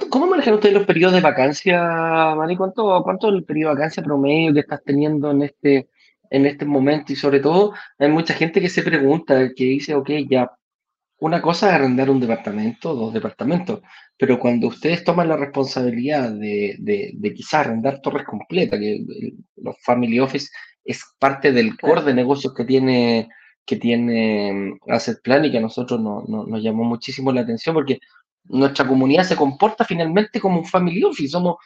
A: ¿Cómo manejan ustedes los periodos de vacancia, Mari? ¿Cuánto, ¿Cuánto es el periodo de vacancia promedio que estás teniendo en este, en este momento? Y sobre todo, hay mucha gente que se pregunta, que dice, ok, ya una cosa es arrendar un departamento, dos departamentos, pero cuando ustedes toman la responsabilidad de, de, quizás arrendar torres completas, que los family office es parte del core de negocios que tiene, que tiene mm, Asset Plan y que a nosotros nos llamó muchísimo la atención porque nuestra comunidad se comporta finalmente como un family office. Somos,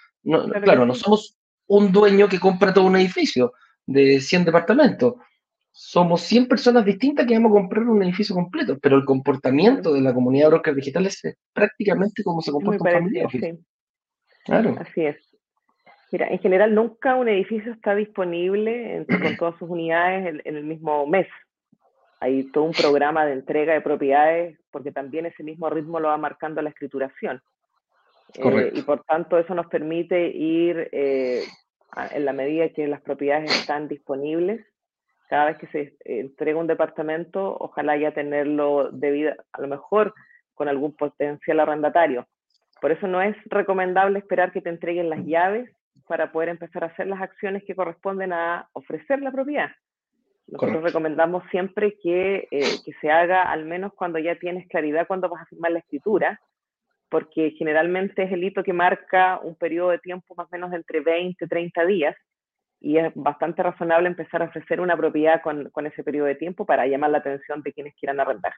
A: claro, no somos un dueño que compra todo un edificio de 100 departamentos somos 100 personas distintas que vamos a comprar un edificio completo, pero el comportamiento de la comunidad de brokers digitales es prácticamente como se comporta un familia.
C: Claro. Así es. Mira, en general nunca un edificio está disponible con todas sus unidades en, el mismo mes. Hay todo un programa de entrega de propiedades porque también ese mismo ritmo lo va marcando la escrituración. Eh, y por tanto eso nos permite ir eh, en la medida que las propiedades están disponibles cada vez que se entrega un departamento, ojalá ya tenerlo debido, a lo mejor con algún potencial arrendatario. Por eso no es recomendable esperar que te entreguen las llaves para poder empezar a hacer las acciones que corresponden a ofrecer la propiedad. Nosotros recomendamos siempre que, eh, que, se haga al menos cuando ya tienes claridad cuando vas a firmar la escritura, porque generalmente es el hito que marca un periodo de tiempo más o menos entre 20 y 30 días, y es bastante razonable empezar a ofrecer una propiedad con, con, ese periodo de tiempo para llamar la atención de quienes quieran arrendar.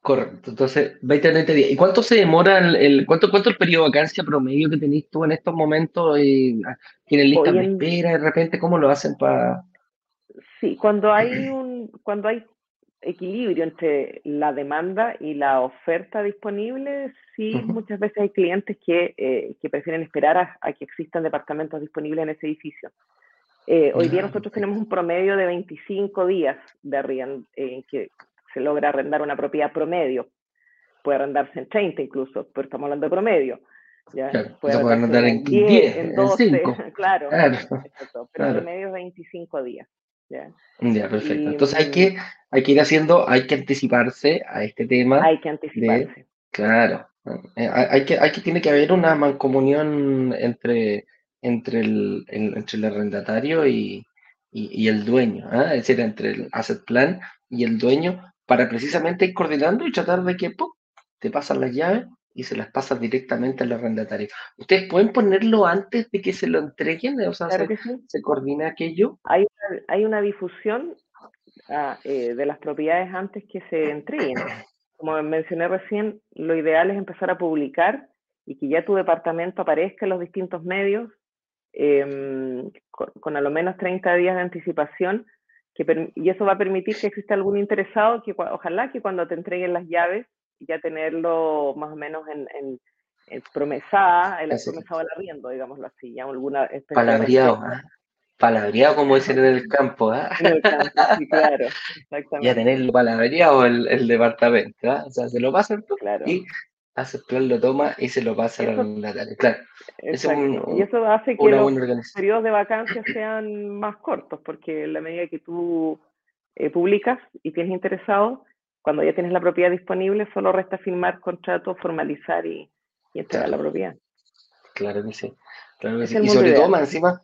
A: Correcto, entonces 20 a 20 días. ¿Y cuánto se demora el, cuánto, cuánto el periodo de vacancia promedio que tenéis tú en estos momentos? Y, ah, ¿Tienen lista de espera de repente? ¿Cómo lo hacen para...?
C: Sí, cuando hay un, cuando hay equilibrio entre la demanda y la oferta disponible, sí, muchas veces hay clientes que, eh, que prefieren esperar a, que existan departamentos disponibles en ese edificio. Eh, hoy día nosotros tenemos un promedio de 25 días de arriendo, en que se logra arrendar una propiedad promedio. Puede arrendarse en 30 incluso, pero estamos hablando de promedio. ¿ya? puede arrendar en 10, en 12, claro, claro. pero el promedio es 25 días.
A: ¿Ya? perfecto. Entonces hay que, hay que ir haciendo, hay que anticiparse a este tema.
C: Hay que anticiparse.
A: claro. Eh, hay que, hay que, tiene que haber una mancomunión entre, entre, el, entre el arrendatario y, y, el dueño, ¿ah? es decir, entre el asset plan y el dueño, para precisamente ir coordinando y tratar de que te pasan las llaves y se las pasas directamente al arrendatario. ¿Ustedes pueden ponerlo antes de que se lo entreguen? O sea, se, se, coordina aquello?
C: Hay una, hay una difusión ah, eh, de las propiedades antes que se entreguen. Como mencioné recién, lo ideal es empezar a publicar y que ya tu departamento aparezca en los distintos medios em, con, a lo menos 30 días de anticipación que, y eso va a permitir que exista algún interesado que ojalá que cuando te entreguen las llaves ya tenerlo más o menos en, en, en promesada, el promesado del arriendo, digámoslo así, ya alguna
A: Palabreado, ¿eh? palabreado como dicen en el campo, ¿eh?
C: En el campo, sí, claro,
A: exactamente. Ya tenerlo palabreado el, el departamento, ¿eh? o sea, se lo pasan claro. y hace plan lo toma y se lo pasa a la arrendatario, claro.
C: y eso hace que los periodos de vacancia sean más cortos, porque en la medida que tú eh, publicas y tienes interesado, cuando ya tienes la propiedad disponible, solo resta firmar contrato, formalizar y, y entregar la propiedad.
A: Claro que sí. Claro que sí. Y sobre todo, más encima,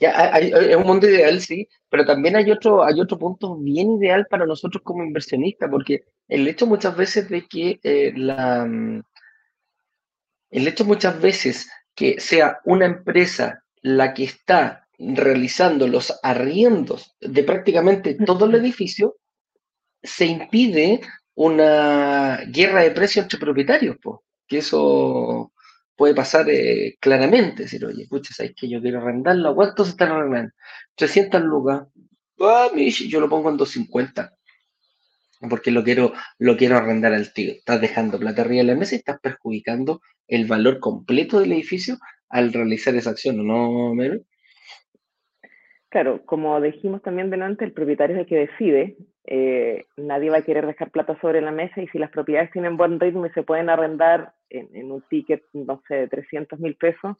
A: ya es un mundo ideal, sí, pero también hay otro, hay otro punto bien ideal para nosotros como inversionistas, porque el hecho muchas veces de que eh, la mm, el hecho muchas veces que sea una empresa la que está realizando los arriendos de prácticamente todo el edificio, se impide una guerra de precios entre propietarios, que eso puede pasar eh, claramente, decir, oye, escucha, ¿sabes que yo quiero arrendarlo? ¿Cuánto se están arrendando? 300 lucas. Ah, yo lo pongo en 250. Porque lo quiero, lo quiero arrendar al tío. Estás dejando plata arriba de la mesa y estás perjudicando el valor completo del edificio al realizar esa acción, ¿o no, Melo?
C: Claro, como dijimos también delante, el propietario es el que decide. Eh, nadie va a querer dejar plata sobre la mesa y si las propiedades tienen buen ritmo y se pueden arrendar en, un ticket, no sé, de 300 mil pesos,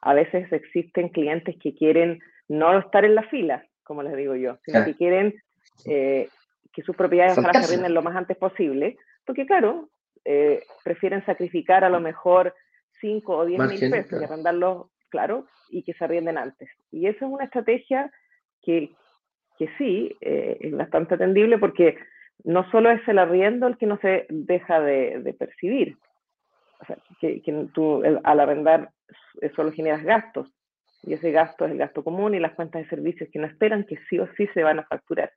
C: a veces existen clientes que quieren no estar en la fila, como les digo yo, sino que quieren eh, que sus propiedades se arrenden lo más antes posible, porque claro, eh, prefieren sacrificar a lo mejor 5 o 10 mil pesos y arrendarlos, claro, y que se arrienden antes. Y esa es una estrategia que, que sí, eh, es bastante atendible porque no solo es el arriendo el que no se deja de, percibir, o sea, que, que tú al arrendar solo generas gastos, y ese gasto es el gasto común y las cuentas de servicios que no esperan que sí o sí se van a facturar.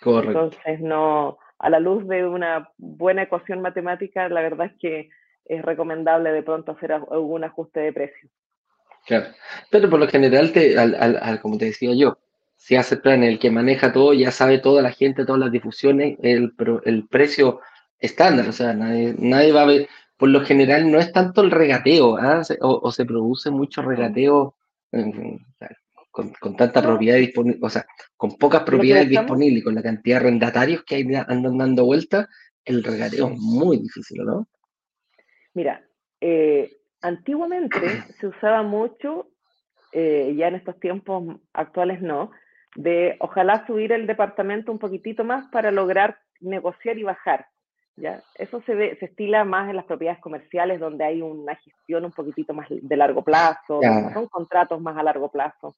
C: Correcto. Entonces, no, a la luz de una buena ecuación matemática, la verdad es que es recomendable de pronto hacer algún ajuste de precio.
A: Claro, pero por lo general, te, al, como te decía yo, si hace el plan el que maneja todo, ya sabe toda la gente, todas las difusiones, el, el precio estándar, o sea, nadie, nadie va a ver, por lo general no es tanto el regateo, ¿ah? o, se produce mucho regateo con, con, tanta propiedad disponible, o sea, con pocas propiedades disponibles y con la cantidad de arrendatarios que hay, andan dando vueltas, el regateo es muy difícil, ¿no?
C: Mira, eh, Antiguamente se usaba mucho, eh, ya en estos tiempos actuales no, de ojalá subir el departamento un poquitito más para lograr negociar y bajar. ¿ya? Eso se, ve, se estila más en las propiedades comerciales donde hay una gestión un poquitito más de largo plazo, son contratos más a largo plazo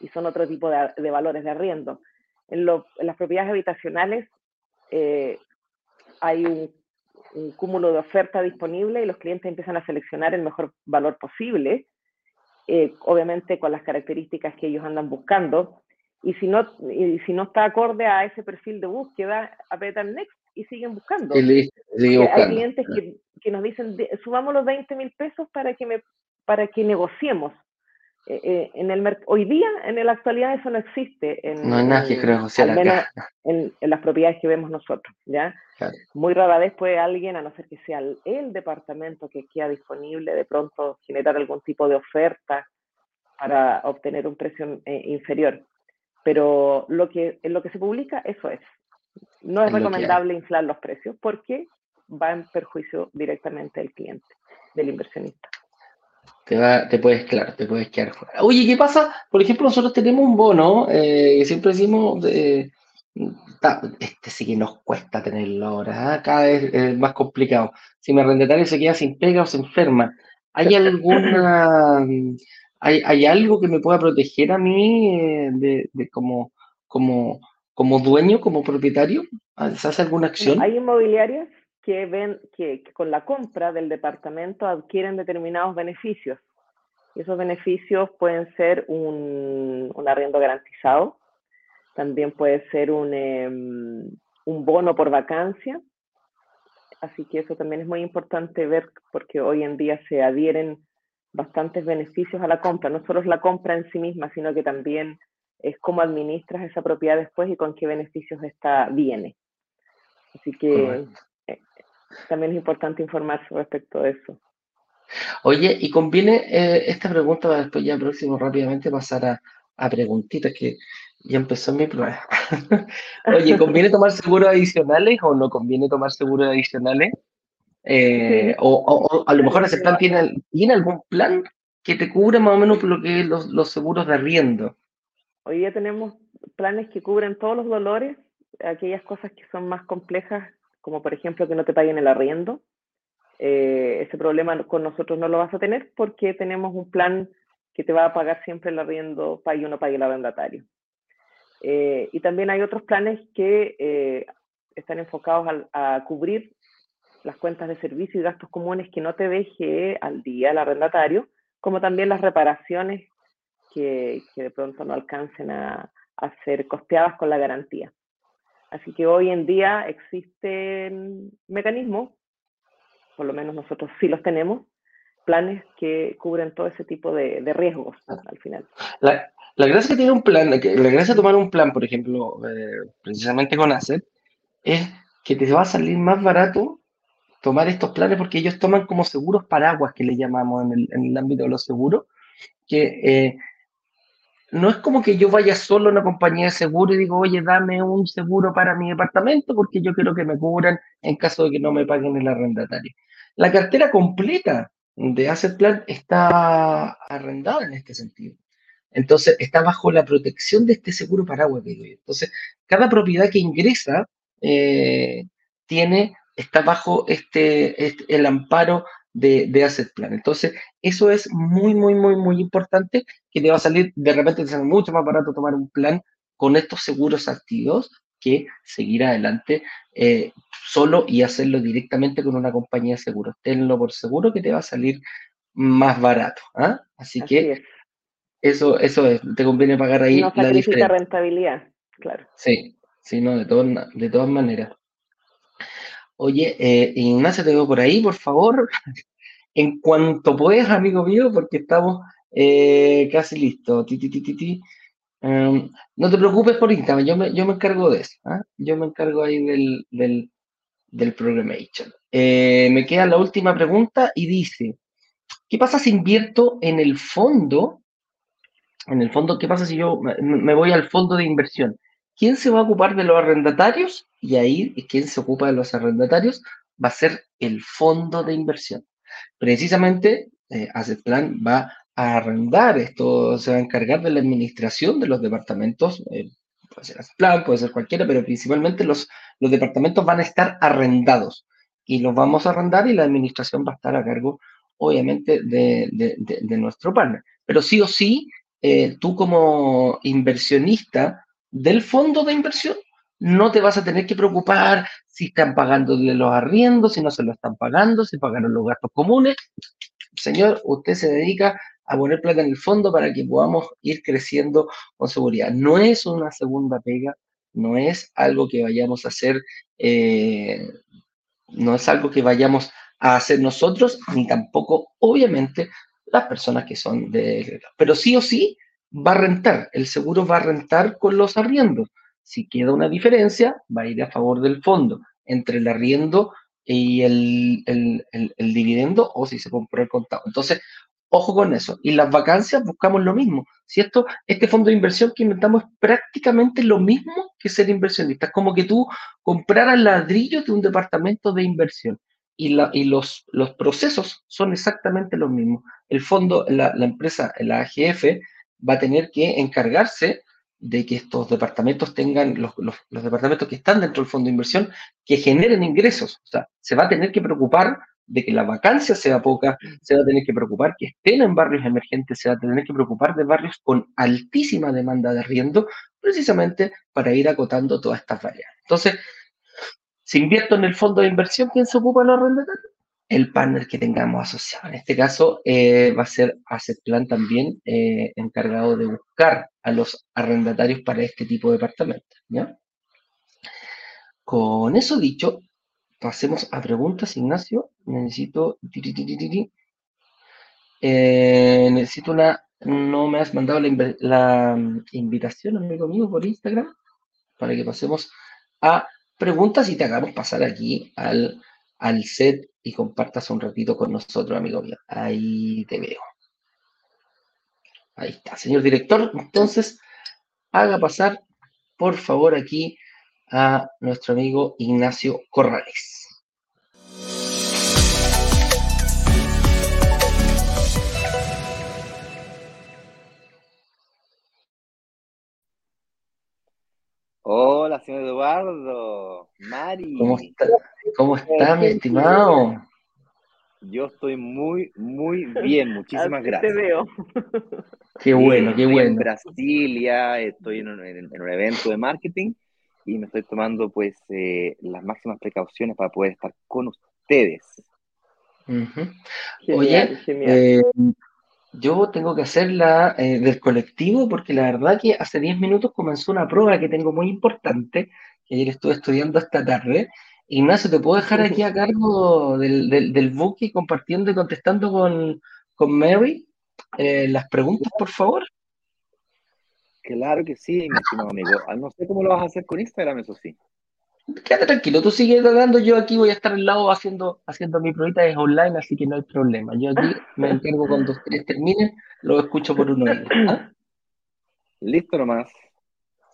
C: y son otro tipo de, valores de arriendo. En, las propiedades habitacionales eh, hay un un cúmulo de oferta disponible y los clientes empiezan a seleccionar el mejor valor posible, eh, obviamente con las características que ellos andan buscando. Y si, no, y si no está acorde a ese perfil de búsqueda, apretan next y siguen buscando. Hay clientes que, que, nos dicen, subamos los 20 mil pesos para que, me, para que negociemos. Eh, eh, en el hoy día, en la actualidad, eso no existe. En,
A: no hay creo, al menos
C: en, en, las propiedades que vemos nosotros. ¿ya? Muy rara vez puede alguien, a no ser que sea el, departamento que queda disponible, de pronto generar algún tipo de oferta para obtener un precio eh, inferior. Pero lo que, en lo que se publica, eso es. No es, recomendable inflar los precios porque va en perjuicio directamente del cliente, del inversionista
A: te, va, te puedes, claro, te puedes quedar fuera. Oye, ¿qué pasa? Por ejemplo, nosotros tenemos un bono, eh, siempre decimos, este sí que nos cuesta tenerlo ahora, ¿ah? cada vez es más complicado. Si mi arrendatario se queda sin pega o se enferma, ¿hay alguna, hay, hay algo que me pueda proteger a mí eh, de, de, como, como, como dueño, como propietario? ¿Se hace alguna acción?
C: Hay inmobiliarias que ven que, con la compra del departamento adquieren determinados beneficios. Y esos beneficios pueden ser un, un arriendo garantizado, también puede ser un, em, un bono por vacancia. Así que eso también es muy importante ver porque hoy en día se adhieren bastantes beneficios a la compra. No solo es la compra en sí misma, sino que también es cómo administras esa propiedad después y con qué beneficios esta viene. Así que eh, también es importante informarse respecto a eso.
A: Oye, y conviene eh, esta pregunta para después ya próximo rápidamente pasar a, a preguntitas que ya empezó mi prueba. Oye, ¿conviene tomar seguros adicionales o no conviene tomar seguros adicionales? Eh, o, a lo mejor ese plan tiene, tiene algún plan que te cubre más o menos lo que es los, los seguros de arriendo.
C: Hoy día tenemos planes que cubren todos los dolores, aquellas cosas que son más complejas, como por ejemplo que no te paguen el arriendo. Eh, ese problema con nosotros no lo vas a tener porque tenemos un plan que te va a pagar siempre el arriendo, pague o no pague el arrendatario. Eh, y también hay otros planes que eh, están enfocados a, cubrir las cuentas de servicio y gastos comunes que no te deje al día el arrendatario, como también las reparaciones que, que de pronto no alcancen a, a, ser costeadas con la garantía. Así que hoy en día existen mecanismos, por lo menos nosotros sí los tenemos, planes que cubren todo ese tipo de, de riesgos al final.
A: La, la gracia que tiene un plan, la gracia de tomar un plan, por ejemplo, eh, precisamente con Asset, es que te va a salir más barato tomar estos planes porque ellos toman como seguros paraguas, que le llamamos en el, en el ámbito de los seguros, que eh, no es como que yo vaya solo a una compañía de seguro y digo, oye, dame un seguro para mi departamento porque yo quiero que me cubran en caso de que no me paguen el arrendatario. La cartera completa de Asset Plan está arrendada en este sentido. Entonces, está bajo la protección de este seguro paraguas, digo yo. Entonces, cada propiedad que ingresa eh, tiene, está bajo este, este, el amparo de, de, Asset Plan. Entonces, eso es muy, muy, muy, muy importante, que te va a salir, de repente te sale mucho más barato tomar un plan con estos seguros activos que seguir adelante eh, solo y hacerlo directamente con una compañía de seguros. Tenlo por seguro que te va a salir más barato. ¿ah? Así, que eso, eso es, te conviene pagar ahí
C: no la diferencia. rentabilidad, claro.
A: Sí, sí, no, de, de todas maneras. Oye, eh, Ignacio, te veo por ahí, por favor. en cuanto puedas, amigo mío, porque estamos eh, casi listos. Ti, ti, ti, um, no te preocupes por Instagram, yo me, yo me encargo de eso. ¿ah? Yo me encargo ahí del, del, del programation. Eh, me queda la última pregunta y dice, ¿qué pasa si invierto en el fondo en el fondo, ¿qué pasa si yo me voy al fondo de inversión? ¿Quién se va a ocupar de los arrendatarios? Y ahí, ¿quién se ocupa de los arrendatarios? Va a ser el fondo de inversión. Precisamente, eh, Plan va a arrendar esto, se va a encargar de la administración de los departamentos, eh, puede ser Plan, puede ser cualquiera, pero principalmente los, los departamentos van a estar arrendados y los vamos a arrendar y la administración va a estar a cargo, obviamente, de, de, de nuestro partner. Pero sí o sí, eh, tú como inversionista del fondo de inversión no te vas a tener que preocupar si están pagando los arriendos, si no se lo están pagando, si pagaron los gastos comunes. Señor, usted se dedica a poner plata en el fondo para que podamos ir creciendo con seguridad. No es una segunda pega, no es algo que vayamos a hacer, eh, no es algo que vayamos a hacer nosotros, ni tampoco, obviamente, las personas que son de... Pero sí o sí va a rentar, el seguro va a rentar con los arriendos. Si queda una diferencia, va a ir a favor del fondo entre el arriendo y el, el, dividendo o si se compró el contado. Entonces, ojo con eso. Y las vacancias buscamos lo mismo. Si esto, este fondo de inversión que inventamos es prácticamente lo mismo que ser inversionista. Es como que tú compraras ladrillos de un departamento de inversión y, la, y los, los procesos son exactamente los mismos. El fondo, la, la empresa, la AGF, va a tener que encargarse de que estos departamentos tengan, los, los, departamentos que están dentro del fondo de inversión, que generen ingresos. O sea, se va a tener que preocupar de que la vacancia sea poca, se va a tener que preocupar que estén en barrios emergentes, se va a tener que preocupar de barrios con altísima demanda de arriendo, precisamente para ir acotando todas estas variables. Entonces, Si invierto en el fondo de inversión, ¿quién se ocupa de los arrendatarios? El partner que tengamos asociado. En este caso eh, va a ser Asset también eh, encargado de buscar a los arrendatarios para este tipo de departamentos. ¿ya? Con eso dicho, pasemos a preguntas, Ignacio. Necesito... Eh, necesito una... No me has mandado la, la mm, invitación, amigo mío, por Instagram, para que pasemos a preguntas y te hagamos pasar aquí al, al set y compartas un ratito con nosotros, amigo mío. Ahí te veo. Ahí está, señor director. Entonces, haga pasar, por favor, aquí a nuestro amigo Ignacio Corrales.
D: Eduardo. Mari.
A: ¿Cómo está, cómo está mi estimado?
D: Yo estoy muy, muy bien. Muchísimas gracias.
C: Te veo.
A: Qué bueno, qué bueno.
D: En Brasilia, estoy en un, en un, evento de marketing y me estoy tomando pues eh, las máximas precauciones para poder estar con ustedes.
A: Uh -huh. Oye, eh, yo tengo que hacer la eh, del colectivo porque la verdad que hace 10 minutos comenzó una prueba que tengo muy importante, que ayer estuve estudiando esta tarde. Ignacio, ¿te puedo dejar aquí a cargo del, del, del buque compartiendo y contestando con, con Mary eh, las preguntas, por favor?
D: Claro que sí, mi estimado amigo. Ah, No sé cómo lo vas a hacer con Instagram, eso sí.
A: Quédate tranquilo, tú sigues dando, yo aquí voy a estar al lado haciendo, haciendo mi pruebita es online, así que no hay problema. Yo aquí me encargo cuando ustedes terminen, lo escucho por un oído. ¿ah?
D: Listo nomás.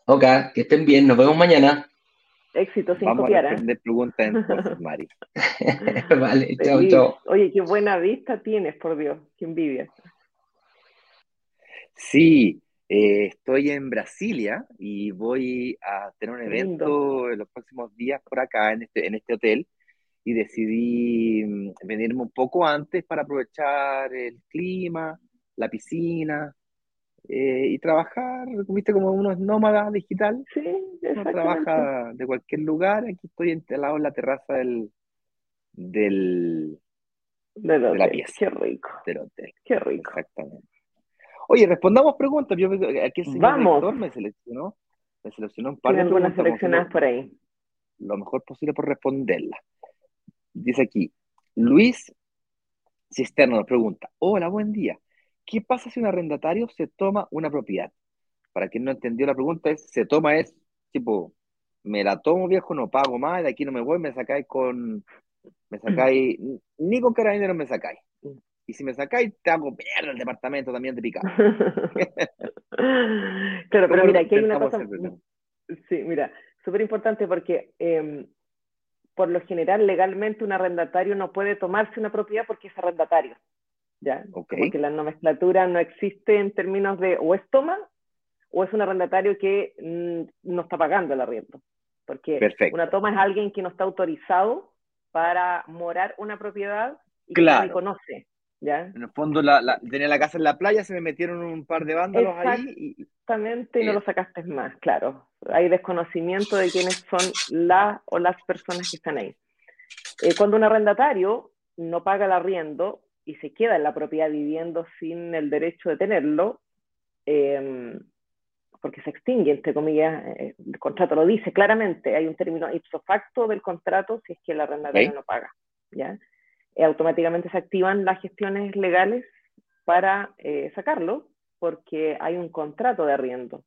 A: Ok, que estén bien, nos vemos mañana.
C: Éxito sin
D: Vamos
C: copiar,
D: a
C: ¿eh?
D: responder preguntas entonces, Mari.
A: vale, chao, chao.
C: Oye, qué buena vista tienes, por Dios, qué envidia.
D: Sí, eh, estoy en Brasilia y voy a tener un evento
C: Lindo.
D: en los próximos días por acá, en este, en este hotel, y decidí mm, venirme un poco antes para aprovechar el clima, la piscina, eh, y trabajar, viste, como uno es nómada digital,
C: Sí,
D: uno trabaja de cualquier lugar, aquí estoy instalado en la terraza del, del,
C: De,
D: de la
C: hotel.
D: pieza.
C: Qué rico,
D: del hotel,
C: qué rico.
D: exactamente. Oye, respondamos preguntas. Yo, aquí el
C: Vamos.
D: me seleccionó, me seleccionó un par de
C: algunas seleccionadas por ahí.
D: lo mejor posible por responderlas. Dice aquí, Luis Cisterno nos pregunta, hola, buen día. ¿Qué pasa si un arrendatario se toma una propiedad? Para quien no entendió la pregunta, es, se toma es, tipo, me la tomo viejo, no pago más, de aquí no me voy, me sacáis con, me sacáis, ni con carabineros me sacáis. Y si me sacáis, te hago mierda el departamento también de picado.
C: claro, pero
D: ¿Cómo
C: mira, aquí hay una cosa. Sí, mira, súper importante porque eh, por lo general, legalmente, un arrendatario no puede tomarse una propiedad porque es arrendatario. ¿ya?
D: Ok.
C: Como que la nomenclatura no existe en términos de o es toma o es un arrendatario que mm, no está pagando el arriendo. Porque
D: Perfecto.
C: una toma es alguien que no está autorizado para morar una propiedad y
D: Claro.
C: que conoce. ¿Ya?
D: En el fondo, la, la- tenía la casa en la playa, se me metieron un par de vándalos ahí y,
C: Exactamente, y no
D: Bien.
C: lo sacaste más, claro. Hay desconocimiento de quiénes son las o las personas que están ahí. Eh, cuando un arrendatario no paga el arriendo y se queda en la propiedad viviendo sin el derecho de tenerlo, eh, porque se extingue, entre comillas, eh, el contrato lo dice claramente, hay un término ipso facto del contrato si es que el arrendatario no paga. ¿ya? Eh, automáticamente se activan las gestiones legales para eh, sacarlo, porque hay un contrato de arriendo,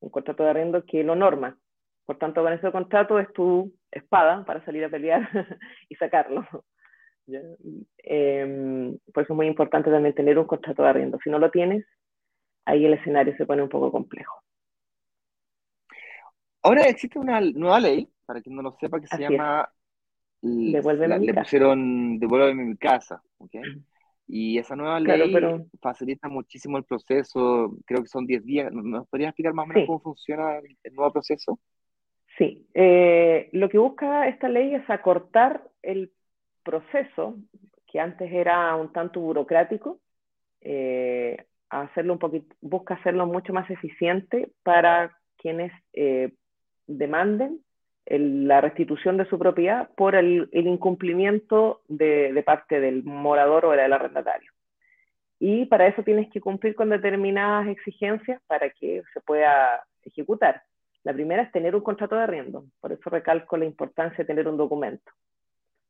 C: un contrato de arriendo que lo norma. Por tanto, con ese contrato es tu espada para salir a pelear y sacarlo. ¿ya? Eh, por eso es muy importante también tener un contrato de arriendo. Si no lo tienes, ahí el escenario se pone un poco complejo.
D: Ahora existe una nueva ley, para quien no lo sepa, que se
C: Así
D: llama...
C: Devuélveme
D: la-
C: mi
D: le
C: casa.
D: pusieron Devuélveme mi casa, ¿ok? Y esa nueva
C: Claro,
D: ley
C: pero-
D: facilita muchísimo el proceso, creo que son 10 días. ¿Me- ¿Me podrías explicar más o menos
C: Sí.
D: cómo funciona el, nuevo proceso?
C: Sí, eh, lo que busca esta ley es acortar el proceso, que antes era un tanto burocrático, eh, hacerlo un poquito, busca hacerlo mucho más eficiente para quienes eh, demanden la restitución de su propiedad por el, incumplimiento de, parte del morador o del arrendatario. Y para eso tienes que cumplir con determinadas exigencias para que se pueda ejecutar. La primera es tener un contrato de arriendo, por eso recalco la importancia de tener un documento.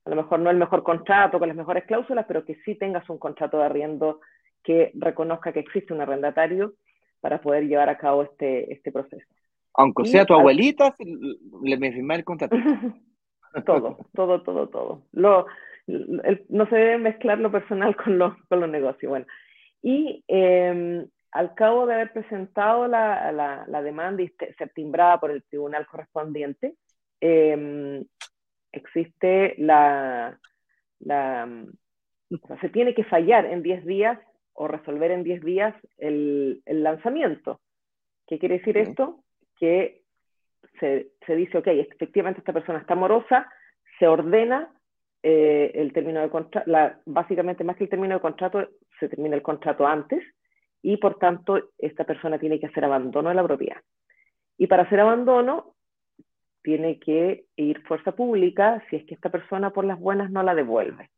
C: A lo mejor no el mejor contrato con las mejores cláusulas, pero que sí tengas un contrato de arriendo que reconozca que existe un arrendatario para poder llevar a cabo este, este proceso.
D: Aunque sea tu abuelita, le me firma el contrato.
C: todo, todo, todo, todo. Lo, no se debe mezclar lo personal con, lo, con los negocios. Bueno, y em, al cabo de haber presentado la, la, demanda y ser timbrada por el tribunal correspondiente, em, existe la, la se tiene que fallar en 10 días o resolver en 10 días el, el, lanzamiento. ¿Qué quiere decir esto? Que se, se, dice, ok, efectivamente esta persona está morosa, se ordena eh, el término de contrato, básicamente más que el término de contrato, se termina el contrato antes y por tanto esta persona tiene que hacer abandono de la propiedad. Y para hacer abandono tiene que ir fuerza pública si es que esta persona por las buenas no la devuelve.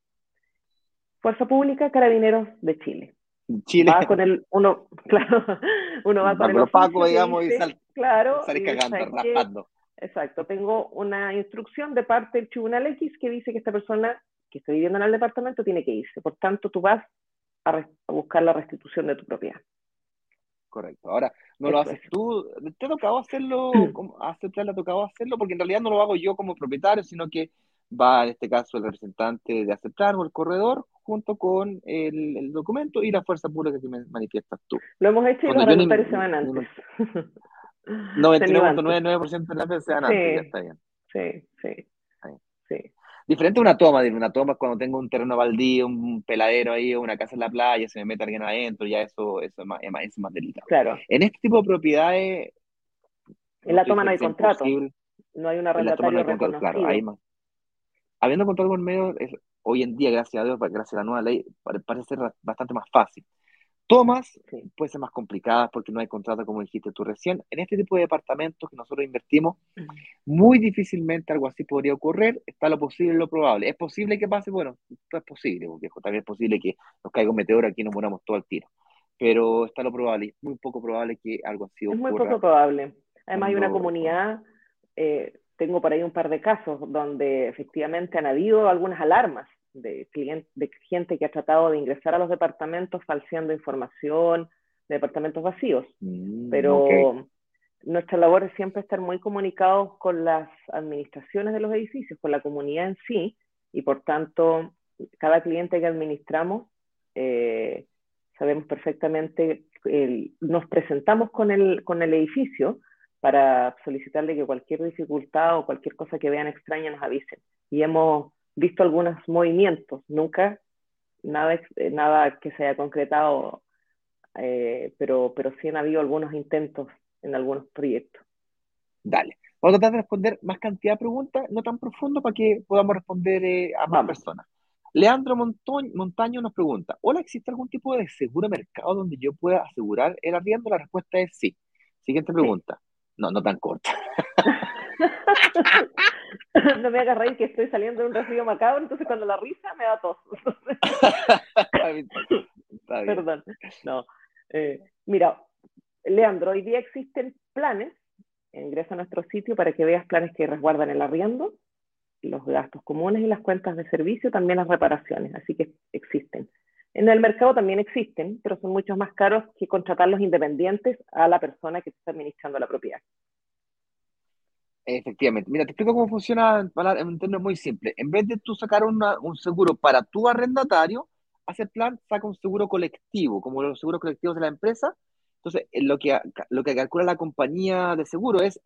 C: Fuerza pública, Carabineros de Chile.
D: Chile.
C: Va con el, uno, claro, uno va con el
D: Paco, digamos,
C: claro,
D: cagando, raspando.
C: Exacto, tengo una instrucción de parte del Tribunal X que dice que esta persona que está viviendo en el departamento tiene que irse. Por tanto, tú vas a, buscar la restitución de tu propiedad.
D: Correcto. Ahora, no lo haces tú, ¿te ha tocado hacerlo? ¿Hace le ha tocado hacerlo? Porque en realidad no lo hago yo como propietario, sino que va en este caso el representante de aceptar o el corredor junto con el, documento y la fuerza pública que manifiestas tú.
C: Lo hemos hecho y los relatores se van antes.
D: 99.99% de las veces se van antes, ya está bien.
C: Sí, sí. sí.
D: Diferente a una toma, una toma es cuando tengo un terreno baldío, un peladero ahí o una casa en la playa, se me mete alguien adentro, ya eso, eso es, más, es, más, delicado.
C: Claro.
D: En este tipo de propiedades...
C: En la toma no hay contrato. No hay una arrendatario reconocido. Claro, hay más
D: habiendo contrato por medio, hoy en día, gracias a Dios, gracias a la nueva ley, parece ser bastante más fácil. Tomas puede ser más complicadas porque no hay contrato, como dijiste tú recién. En este tipo de departamentos que nosotros invertimos, muy difícilmente algo así podría ocurrir. Está lo posible y lo probable. ¿Es posible que pase? Bueno, esto es posible, porque también es posible que nos caiga un meteoro aquí y nos moramos todo al tiro. Pero está lo probable. Es muy poco probable que algo así ocurra.
C: Es muy poco probable. Además, hay una comunidad eh, tengo por ahí un par de casos donde efectivamente han habido algunas alarmas de, de gente que ha tratado de ingresar a los departamentos falseando información, de departamentos vacíos. Mm, Pero nuestra labor es siempre estar muy comunicados con las administraciones de los edificios, con la comunidad en sí, y por tanto, cada cliente que administramos, eh, sabemos perfectamente, nos presentamos con el, con el edificio para solicitarle que cualquier dificultad o cualquier cosa que vean extraña nos avisen. Y hemos visto algunos movimientos, nunca nada, eh, nada que se haya concretado, eh, pero, pero sí han habido algunos intentos en algunos proyectos.
D: Dale. Vamos a tratar de responder más cantidad de preguntas, no tan profundo, para que podamos responder eh, a más personas. Leandro Montaño nos pregunta, hola, ¿existe algún tipo de seguro mercado donde yo pueda asegurar el arriendo? La respuesta es sí. Siguiente pregunta. No, no tan corta.
C: no me hagas reír que estoy saliendo de un resfrío macabro, entonces cuando la risa me da tos. Perdón. No. Eh, mira, Leandro, hoy día existen planes, ingresa a nuestro sitio para que veas planes que resguardan el arriendo, los gastos comunes y las cuentas de servicio, también las reparaciones, así que existen. En el mercado también existen, pero son mucho más caros que contratar los independientes a la persona que está administrando la propiedad.
D: Efectivamente. Mira, te explico cómo funciona en un término muy simple. En vez de tú sacar un seguro para tu arrendatario, hace el plan, saca un seguro colectivo, como los seguros colectivos de la empresa. Entonces, lo que, lo que calcula la compañía de seguro es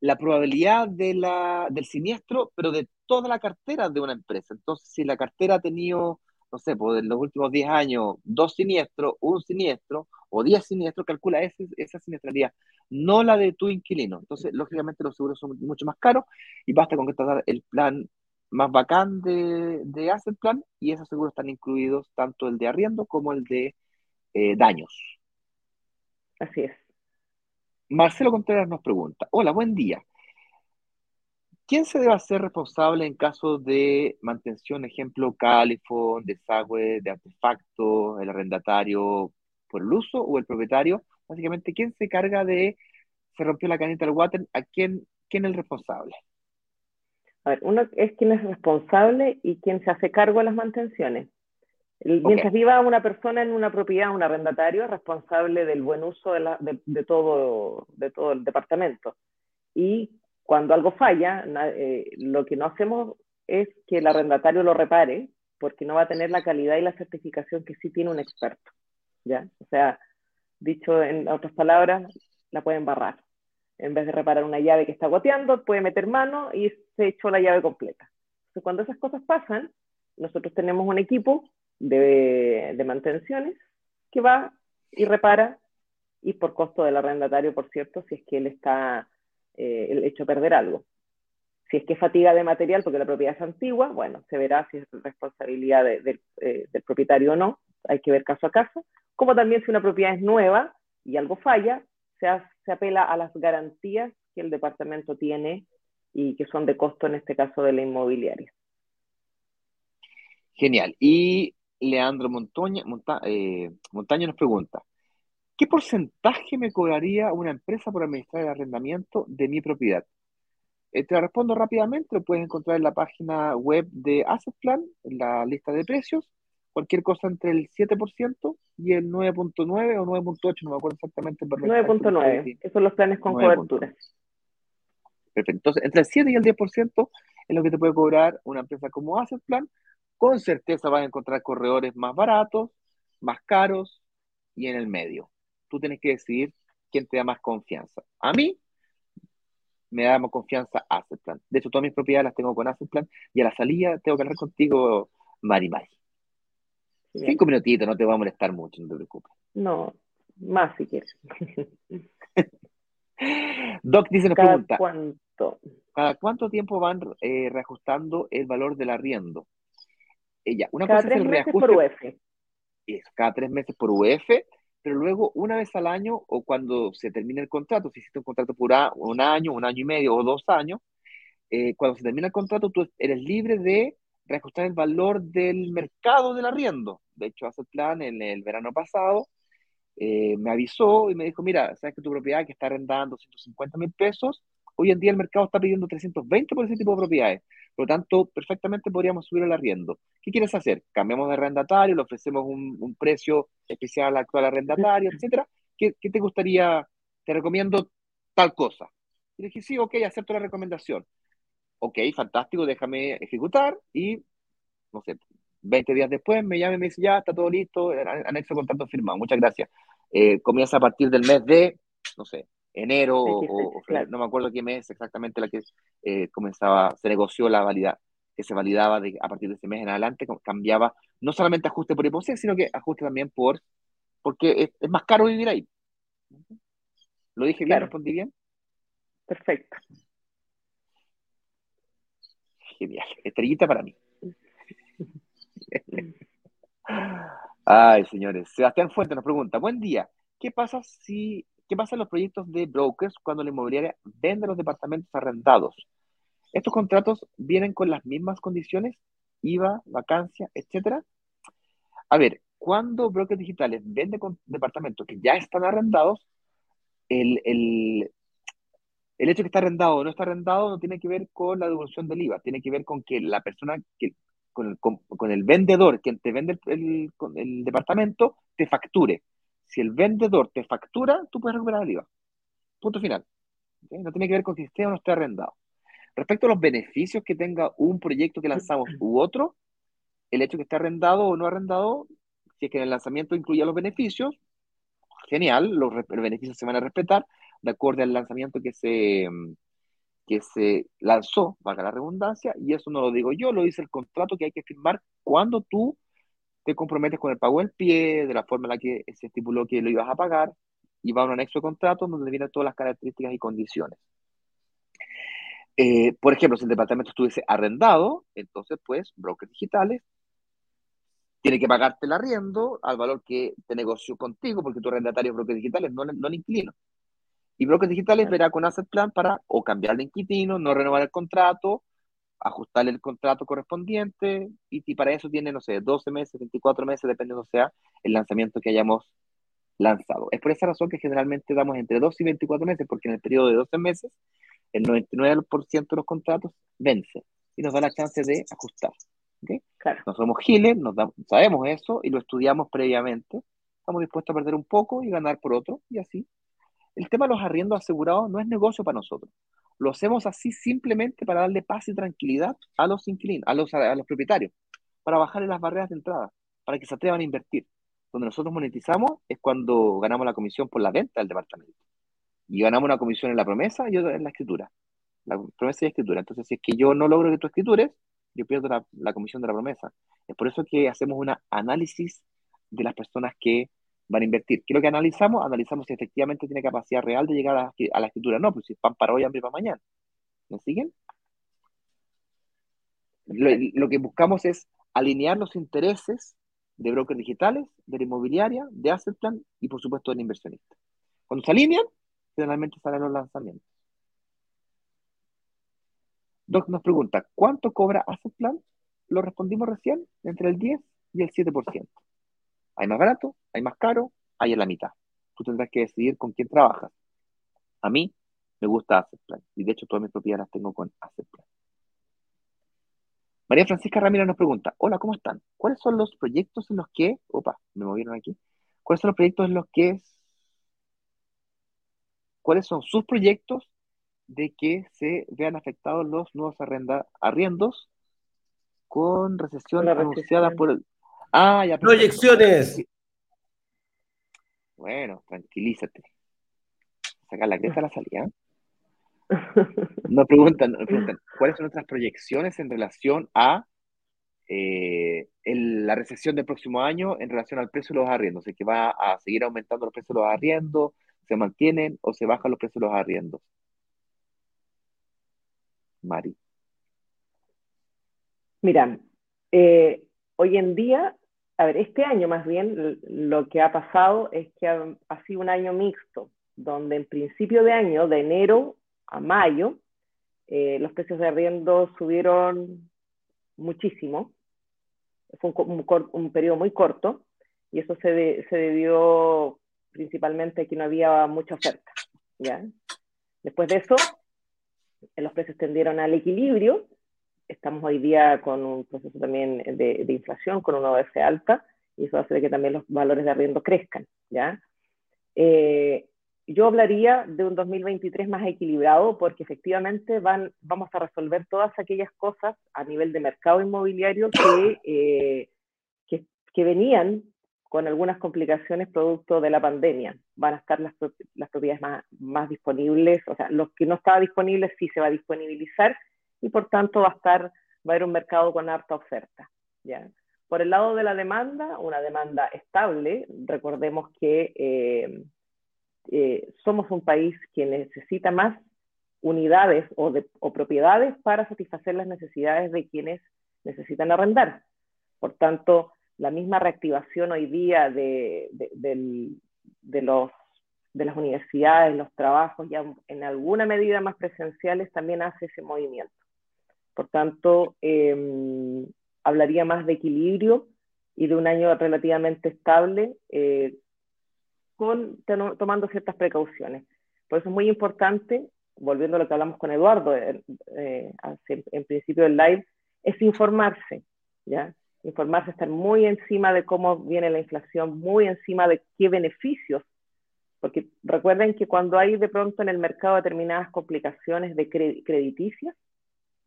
D: la probabilidad de la, del siniestro, pero de toda la cartera de una empresa. Entonces, si la cartera ha tenido no sé, pues en los últimos 10 años, dos siniestros, un siniestro o 10 siniestros, calcula ese, esa siniestralidad, no la de tu inquilino. Entonces, lógicamente, los seguros son mucho más caros y basta con que te el plan más bacán de, de Asset Plan y esos seguros están incluidos tanto el de arriendo como el de eh, daños.
C: Así es.
D: Marcelo Contreras nos pregunta, hola, buen día. ¿Quién se debe hacer responsable en caso de mantención, ejemplo, califón, desagüe, de artefacto, el arrendatario por el uso o el propietario? Básicamente, ¿quién se carga de se rompió la canita del water? ¿A quién, quién es el responsable?
C: A ver, uno es quien es responsable y quien se hace cargo de las mantenciones. Mientras viva una persona en una propiedad, un arrendatario es responsable del buen uso de, todo, de todo el departamento. Y cuando algo falla, eh, lo que no hacemos es que el arrendatario lo repare, porque no va a tener la calidad y la certificación que sí tiene un experto. ¿ya? O sea, dicho en otras palabras, la pueden barrar. En vez de reparar una llave que está goteando, puede meter mano y se echó la llave completa. Entonces, cuando esas cosas pasan, nosotros tenemos un equipo de, de mantenciones que va y repara, y por costo del arrendatario, por cierto, si es que él está eh, el hecho de perder algo. Si es que es fatiga de material porque la propiedad es antigua, bueno, se verá si es responsabilidad eh, del propietario o no, hay que ver caso a caso, como también si una propiedad es nueva y algo falla, se, apela a las garantías que el departamento tiene y que son de costo en este caso de la inmobiliaria.
D: Genial. Y Leandro eh, Montaño nos pregunta, ¿Qué porcentaje me cobraría una empresa por administrar el arrendamiento de mi propiedad? Eh, te respondo rápidamente, lo puedes encontrar en la página web de Asset Plan, en la lista de precios, cualquier cosa entre el 7% y el 9.9 o 9.8, no me acuerdo exactamente.
C: 9.9, esos son los planes con cobertura.
D: Perfecto, entonces entre el 7 y el 10% es lo que te puede cobrar una empresa como Asset Plan. Con certeza vas a encontrar corredores más baratos, más caros y en el medio tú tienes que decidir quién te da más confianza. A mí me da más confianza Asset Plan. De hecho, todas mis propiedades las tengo con Asset Plan y a la salida tengo que hablar contigo, Mari Mari. Cinco minutitos, no te va a molestar mucho, no te preocupes.
C: No, más si quieres.
D: Doc dice, nos
C: ¿Cada
D: pregunta,
C: cuánto?
D: ¿cada cuánto tiempo van eh, reajustando el valor del arriendo? Ella, una
C: cada
D: cosa
C: tres
D: es el
C: meses
D: reajuste.
C: por UF.
D: Eso, cada tres meses por UF, pero luego una vez al año o cuando se termine el contrato, si hiciste un contrato por un año, un año y medio o dos años, eh, cuando se termina el contrato tú eres libre de reajustar el valor del mercado del arriendo. De hecho, hace plan en el verano pasado, eh, me avisó y me dijo, mira, sabes que tu propiedad que está arrendando 150 mil pesos, hoy en día el mercado está pidiendo 320 por ese tipo de propiedades. Por lo tanto, perfectamente podríamos subir el arriendo. ¿Qué quieres hacer? Cambiamos de arrendatario, le ofrecemos un, precio especial al actual arrendatario, etcétera. ¿Qué, te gustaría? Te recomiendo tal cosa. Y le dije, sí, ok, acepto la recomendación. Ok, fantástico, déjame ejecutar y, no sé, 20 días después me llama y me dice, ya, está todo listo, anexo contrato firmado, muchas gracias. Eh, comienza a partir del mes de, no sé, enero o, no me acuerdo qué mes exactamente la que eh, comenzaba, se negoció la validad, que se validaba de, a partir de ese mes en adelante, cambiaba no solamente ajuste por hipoteca, sino que ajuste también por, porque es, más caro vivir ahí. ¿Lo dije bien? ¿Respondí bien?
C: Perfecto.
D: Genial. Estrellita para mí. Ay, señores. Sebastián Fuente nos pregunta, buen día. ¿Qué pasa si ¿Qué pasa en los proyectos de brokers cuando la inmobiliaria vende los departamentos arrendados? ¿Estos contratos vienen con las mismas condiciones? IVA, vacancia, etcétera. A ver, cuando brokers digitales venden departamentos que ya están arrendados, el, el, el hecho de que está arrendado o no está arrendado no tiene que ver con la devolución del IVA, tiene que ver con que la persona que, con el, con, el vendedor, quien te vende el, el departamento, te facture si el vendedor te factura, tú puedes recuperar el IVA. Punto final. No tiene que ver con si esté o no esté arrendado. Respecto a los beneficios que tenga un proyecto que lanzamos u otro, el hecho de que esté arrendado o no arrendado, si es que en el lanzamiento incluye los beneficios, genial, los, beneficios se van a respetar de acuerdo al lanzamiento que se, que se lanzó, valga la redundancia, y eso no lo digo yo, lo dice el contrato que hay que firmar cuando tú te comprometes con el pago del pie, de la forma en la que se estipuló que lo ibas a pagar, y va a un anexo de contrato donde vienen todas las características y condiciones. Eh, por ejemplo, si el departamento estuviese arrendado, entonces, pues, brokers digitales tiene que pagarte el arriendo al valor que te negoció contigo, porque tu arrendatario es brokers digitales, no, no el inquilino. Y brokers digitales verá con Asset Plan para o cambiar de inquilino, no renovar el contrato, ajustarle el contrato correspondiente y, para eso tiene, no sé, 12 meses, 24 meses, dependiendo sea el lanzamiento que hayamos lanzado. Es por esa razón que generalmente damos entre 12 y 24 meses, porque en el periodo de 12 meses el 99% de los contratos vence y nos da la chance de ajustar. ¿okay? Claro. No somos giles, nos sabemos eso y lo estudiamos previamente. Estamos dispuestos a perder un poco y ganar por otro y así. El tema de los arriendos asegurados no es negocio para nosotros. Lo hacemos así simplemente para darle paz y tranquilidad a los inquilinos, a los, propietarios, para bajarle las barreras de entrada, para que se atrevan a invertir. Donde nosotros monetizamos es cuando ganamos la comisión por la venta del departamento. Y ganamos una comisión en la promesa y otra en la escritura. La promesa y la escritura. Entonces, si es que yo no logro que tú escritures, yo pierdo la, la comisión de la promesa. Es por eso que hacemos un análisis de las personas que van a invertir. ¿Qué es lo que analizamos? Analizamos si efectivamente tiene capacidad real de llegar a la, escritura. No, pues si es pan para hoy, hambre para mañana. ¿Me siguen? Lo, que buscamos es alinear los intereses de brokers digitales, de la inmobiliaria, de asset plan y por supuesto del inversionista. Cuando se alinean, generalmente salen los lanzamientos. Doc nos pregunta, ¿cuánto cobra asset plan? Lo respondimos recién, entre el 10 y el 7%. Hay más barato, hay más caro, hay en la mitad. Tú tendrás que decidir con quién trabajas. A mí me gusta Asset Plan y de hecho todas mis propiedades las tengo con Asset Plan. María Francisca Ramírez nos pregunta, hola, ¿cómo están? ¿Cuáles son los proyectos en los que, opa, me movieron aquí, cuáles son los proyectos en los que, cuáles son sus proyectos de que se vean afectados los nuevos arriendos con recesión anunciada por el,
B: Ah, ya. Proyecciones.
D: Bueno, tranquilízate. Sacar la cresta a la salida. Nos preguntan, preguntan, ¿cuáles son nuestras proyecciones en relación a eh, la recesión del próximo año en relación al precio de los arriendos? ¿Es que va a seguir aumentando los precios de los arriendos? ¿Se mantienen o se bajan los precios de los arriendos? Mari.
C: Mira, eh, hoy en día a ver, este año más bien lo que ha pasado es que ha, sido un año mixto, donde en principio de año, de enero a mayo, eh, los precios de arriendo subieron muchísimo. Fue un, periodo muy corto y eso se, se, debió principalmente a que no había mucha oferta. ¿ya? Después de eso, los precios tendieron al equilibrio estamos hoy día con un proceso también de, inflación, con una OF alta, y eso hace que también los valores de arriendo crezcan, ¿ya? Eh, yo hablaría de un 2023 más equilibrado porque efectivamente van, vamos a resolver todas aquellas cosas a nivel de mercado inmobiliario que, eh, que, venían con algunas complicaciones producto de la pandemia. Van a estar las, las propiedades más, más disponibles, o sea, los que no estaban disponibles sí se va a disponibilizar y por tanto va a estar, va a haber un mercado con harta oferta. ¿ya? Por el lado de la demanda, una demanda estable, recordemos que eh, eh, somos un país que necesita más unidades o, de, o, propiedades para satisfacer las necesidades de quienes necesitan arrendar. Por tanto, la misma reactivación hoy día de, de, de las universidades, los trabajos ya en alguna medida más presenciales también hace ese movimiento. Por tanto, em, hablaría más de equilibrio y de un año relativamente estable, eh, con, tomando ciertas precauciones. Por eso es muy importante, volviendo a lo que hablamos con Eduardo eh, eh, en principio del live, es informarse, ¿ya? Informarse, estar muy encima de cómo viene la inflación, muy encima de qué beneficios porque recuerden que cuando hay de pronto en el mercado determinadas complicaciones de crediticias,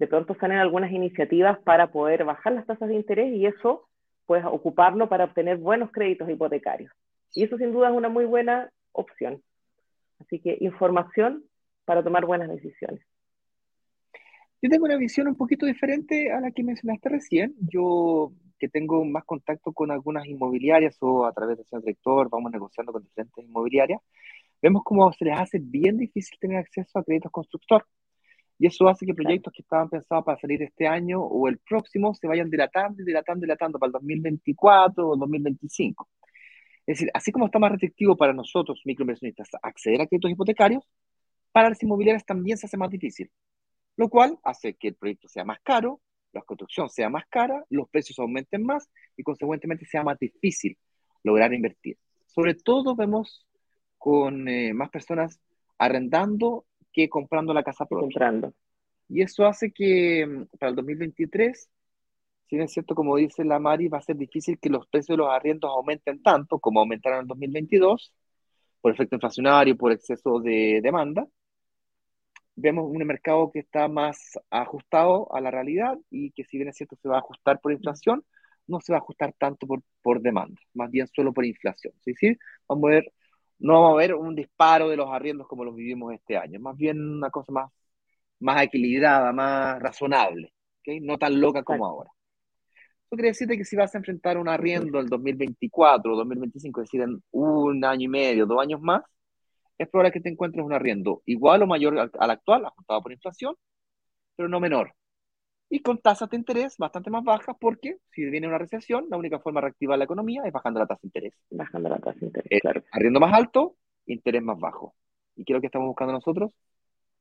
C: de pronto salen algunas iniciativas para poder bajar las tasas de interés y eso, pues ocuparlo para obtener buenos créditos hipotecarios. Y eso sin duda es una muy buena opción. Así que información para tomar buenas decisiones.
D: Yo tengo una visión un poquito diferente a la que mencionaste recién. Yo que tengo más contacto con algunas inmobiliarias o a través de señor director, vamos negociando con diferentes inmobiliarias, vemos cómo se les hace bien difícil tener acceso a créditos constructor. Y eso hace que proyectos que estaban pensados para salir este año o el próximo se vayan dilatando y dilatando dilatando para el 2024 o 2025. Es decir, así como está más restrictivo para nosotros, microinversionistas, acceder a créditos hipotecarios, para las inmobiliarias también se hace más difícil, lo cual hace que el proyecto sea más caro, la construcción sea más cara, los precios aumenten más y consecuentemente sea más difícil lograr invertir. Sobre todo vemos con eh, más personas arrendando que comprando la casa propia.
C: Comprando.
D: Y eso hace que mm, para el 2023, si bien es cierto, como dice la Mari, va a ser difícil que los precios de los arriendos aumenten tanto como aumentaron en el 2022, por efecto inflacionario, por exceso de demanda. Vemos un mercado que está más ajustado a la realidad y que si bien es cierto se va a ajustar por inflación, no se va a ajustar tanto por, por demanda, más bien solo por inflación. ¿sí? ¿Sí? Vamos a ver, no vamos a ver un disparo de los arriendos como los vivimos este año, más bien una cosa más, más equilibrada, más razonable, ¿okay? no tan loca como ahora. Eso quiere decir que si vas a enfrentar un arriendo el 2024 o 2025, es decir, en un año y medio, dos años más, es probable que te encuentres un arriendo igual o mayor al, al actual, ajustado por inflación, pero no menor y con tasas de interés bastante más bajas porque si viene una recesión, la única forma de reactivar la economía es bajando la tasa de interés.
C: Bajando la tasa de interés,
D: Eh,
C: claro.
D: Arriendo más alto, interés más bajo. ¿Y qué es lo que estamos buscando nosotros?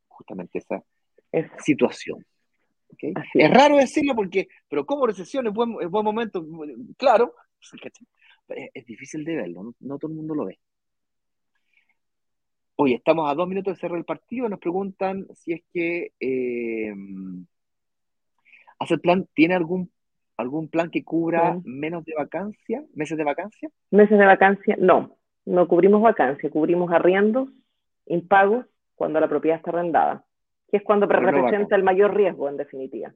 D: Justamente esa
C: Es,
D: situación. Es
C: es.
D: raro decirlo porque, pero como recesión es buen, es buen momento, claro, es, es difícil de verlo, no, no todo el mundo lo ve. Oye, estamos a dos minutos de cerrar el partido, nos preguntan si es que eh, ¿Hace el plan, ¿tiene algún, algún plan que cubra menos de vacancia, meses de vacancia?
C: Meses de vacancia, no. No cubrimos vacancia, cubrimos arriendos, impagos, cuando la propiedad está arrendada, que es cuando
D: Pero
C: representa el mayor riesgo, en definitiva.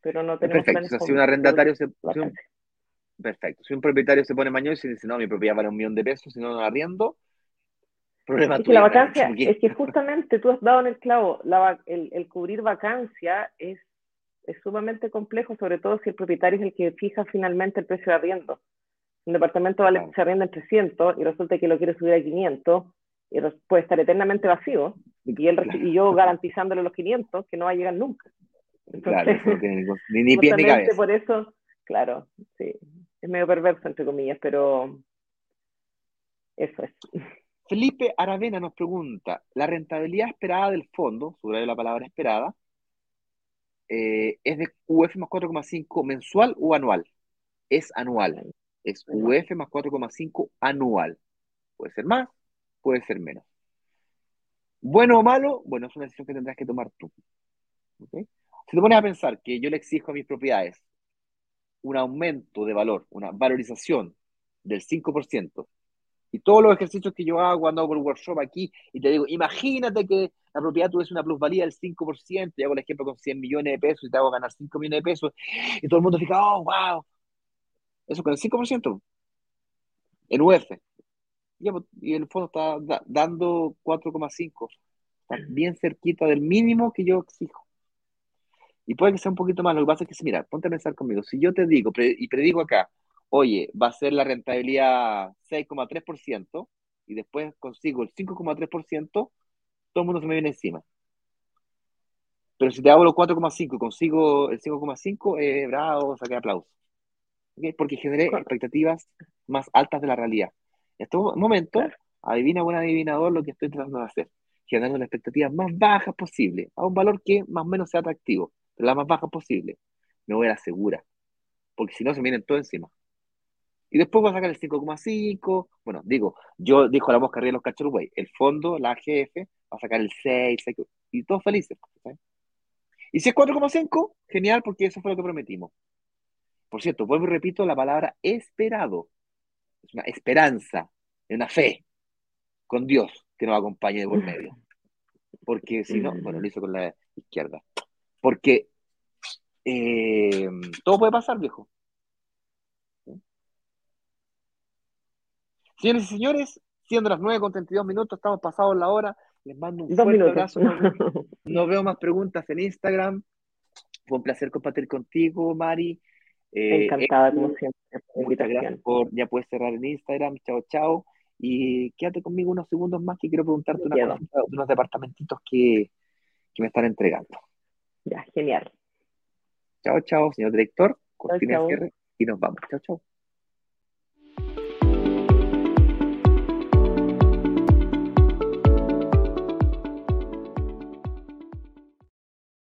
C: Pero no tenemos
D: Perfecto, o sea, si un arrendatario se, si un- perfecto, si un propietario se pone mañoso y dice, no, mi propiedad vale un millón de pesos, si no, no arriendo, problema
C: Es que la vacancia, es que justamente tú has dado en el clavo, la el, el cubrir vacancia es, es sumamente complejo, sobre todo si el propietario es el que fija finalmente el precio de arriendo. Un departamento vale,
D: Claro.
C: se arrienda en 300 y resulta que lo quiere subir a 500 y puede estar eternamente vacío y, él,
D: Claro.
C: y yo garantizándole los 500 que no va a llegar nunca.
D: Claro,
C: Entonces,
D: eso no ni, ni pies ni cabeza.
C: por eso, claro, sí, es medio perverso entre comillas, pero eso es.
D: Felipe Aravena nos pregunta, ¿la rentabilidad esperada del fondo, subrayo la palabra esperada, eh, es de UF más 4,5 mensual o anual? Es anual. Es. UF más 4,5 anual. Puede ser más, puede ser menos. Bueno o malo, bueno, es una decisión que tendrás que tomar tú. Si te pones a pensar que yo le exijo a mis propiedades un aumento de valor, una valorización del 5%, y todos los ejercicios que yo hago cuando hago el workshop aquí, y te digo, imagínate que la propiedad tuviese una plusvalía del 5%, y hago el ejemplo con 100 millones de pesos y te hago ganar 5 millones de pesos, y todo el mundo fica, oh, wow, eso con el 5% en UF. Pues, Y el fondo está da- dando 4,5, está bien cerquita del mínimo que yo exijo. Y puede que sea un poquito más, lo que pasa es que, mira, ponte a pensar conmigo, si yo te digo pre- y predigo acá, oye, va a ser la rentabilidad 6,3% y después consigo el 5,3%, todo el mundo se me viene encima. Pero si te hago los 4,5 y consigo el 5,5, eh, bravo, saqué aplauso. Porque generé
C: Claro.
D: expectativas más altas de la realidad. En este momento,
C: Claro.
D: adivina buen adivinador lo que estoy tratando de hacer. Generando las expectativas más bajas posible, a un valor que más o menos sea atractivo, pero la más baja posible. Me voy a la segura, porque si no se me vienen todo encima. Y después voy a sacar el 5,5. Bueno, digo, yo dijo la mosca arriba de los cachorros, güey. El fondo, la AGF, va a sacar el 6, 6, y todos felices. Y si es 4,5, genial, porque eso fue lo que prometimos. Por cierto, vuelvo y repito la palabra esperado. Es una esperanza, es una fe con Dios que nos acompañe de por medio. Porque si no, bueno, lo hizo con la izquierda. Porque eh, todo puede pasar, viejo. Señores y señores, siendo las 9 con 32 minutos, estamos pasados la hora. Les mando un
C: Dos
D: fuerte
C: minutos.
D: abrazo. No, no veo más preguntas en Instagram. Fue un placer compartir contigo, Mari. Eh,
C: Encantada, como siempre,
D: Muchas gracias por, ya puedes cerrar en Instagram, chao, chao. Y quédate conmigo unos segundos más que quiero preguntarte una de unos departamentitos que, que me están entregando.
C: Ya, genial.
D: Chao, chao, señor director, cortina cierre y nos vamos. Chao, chao.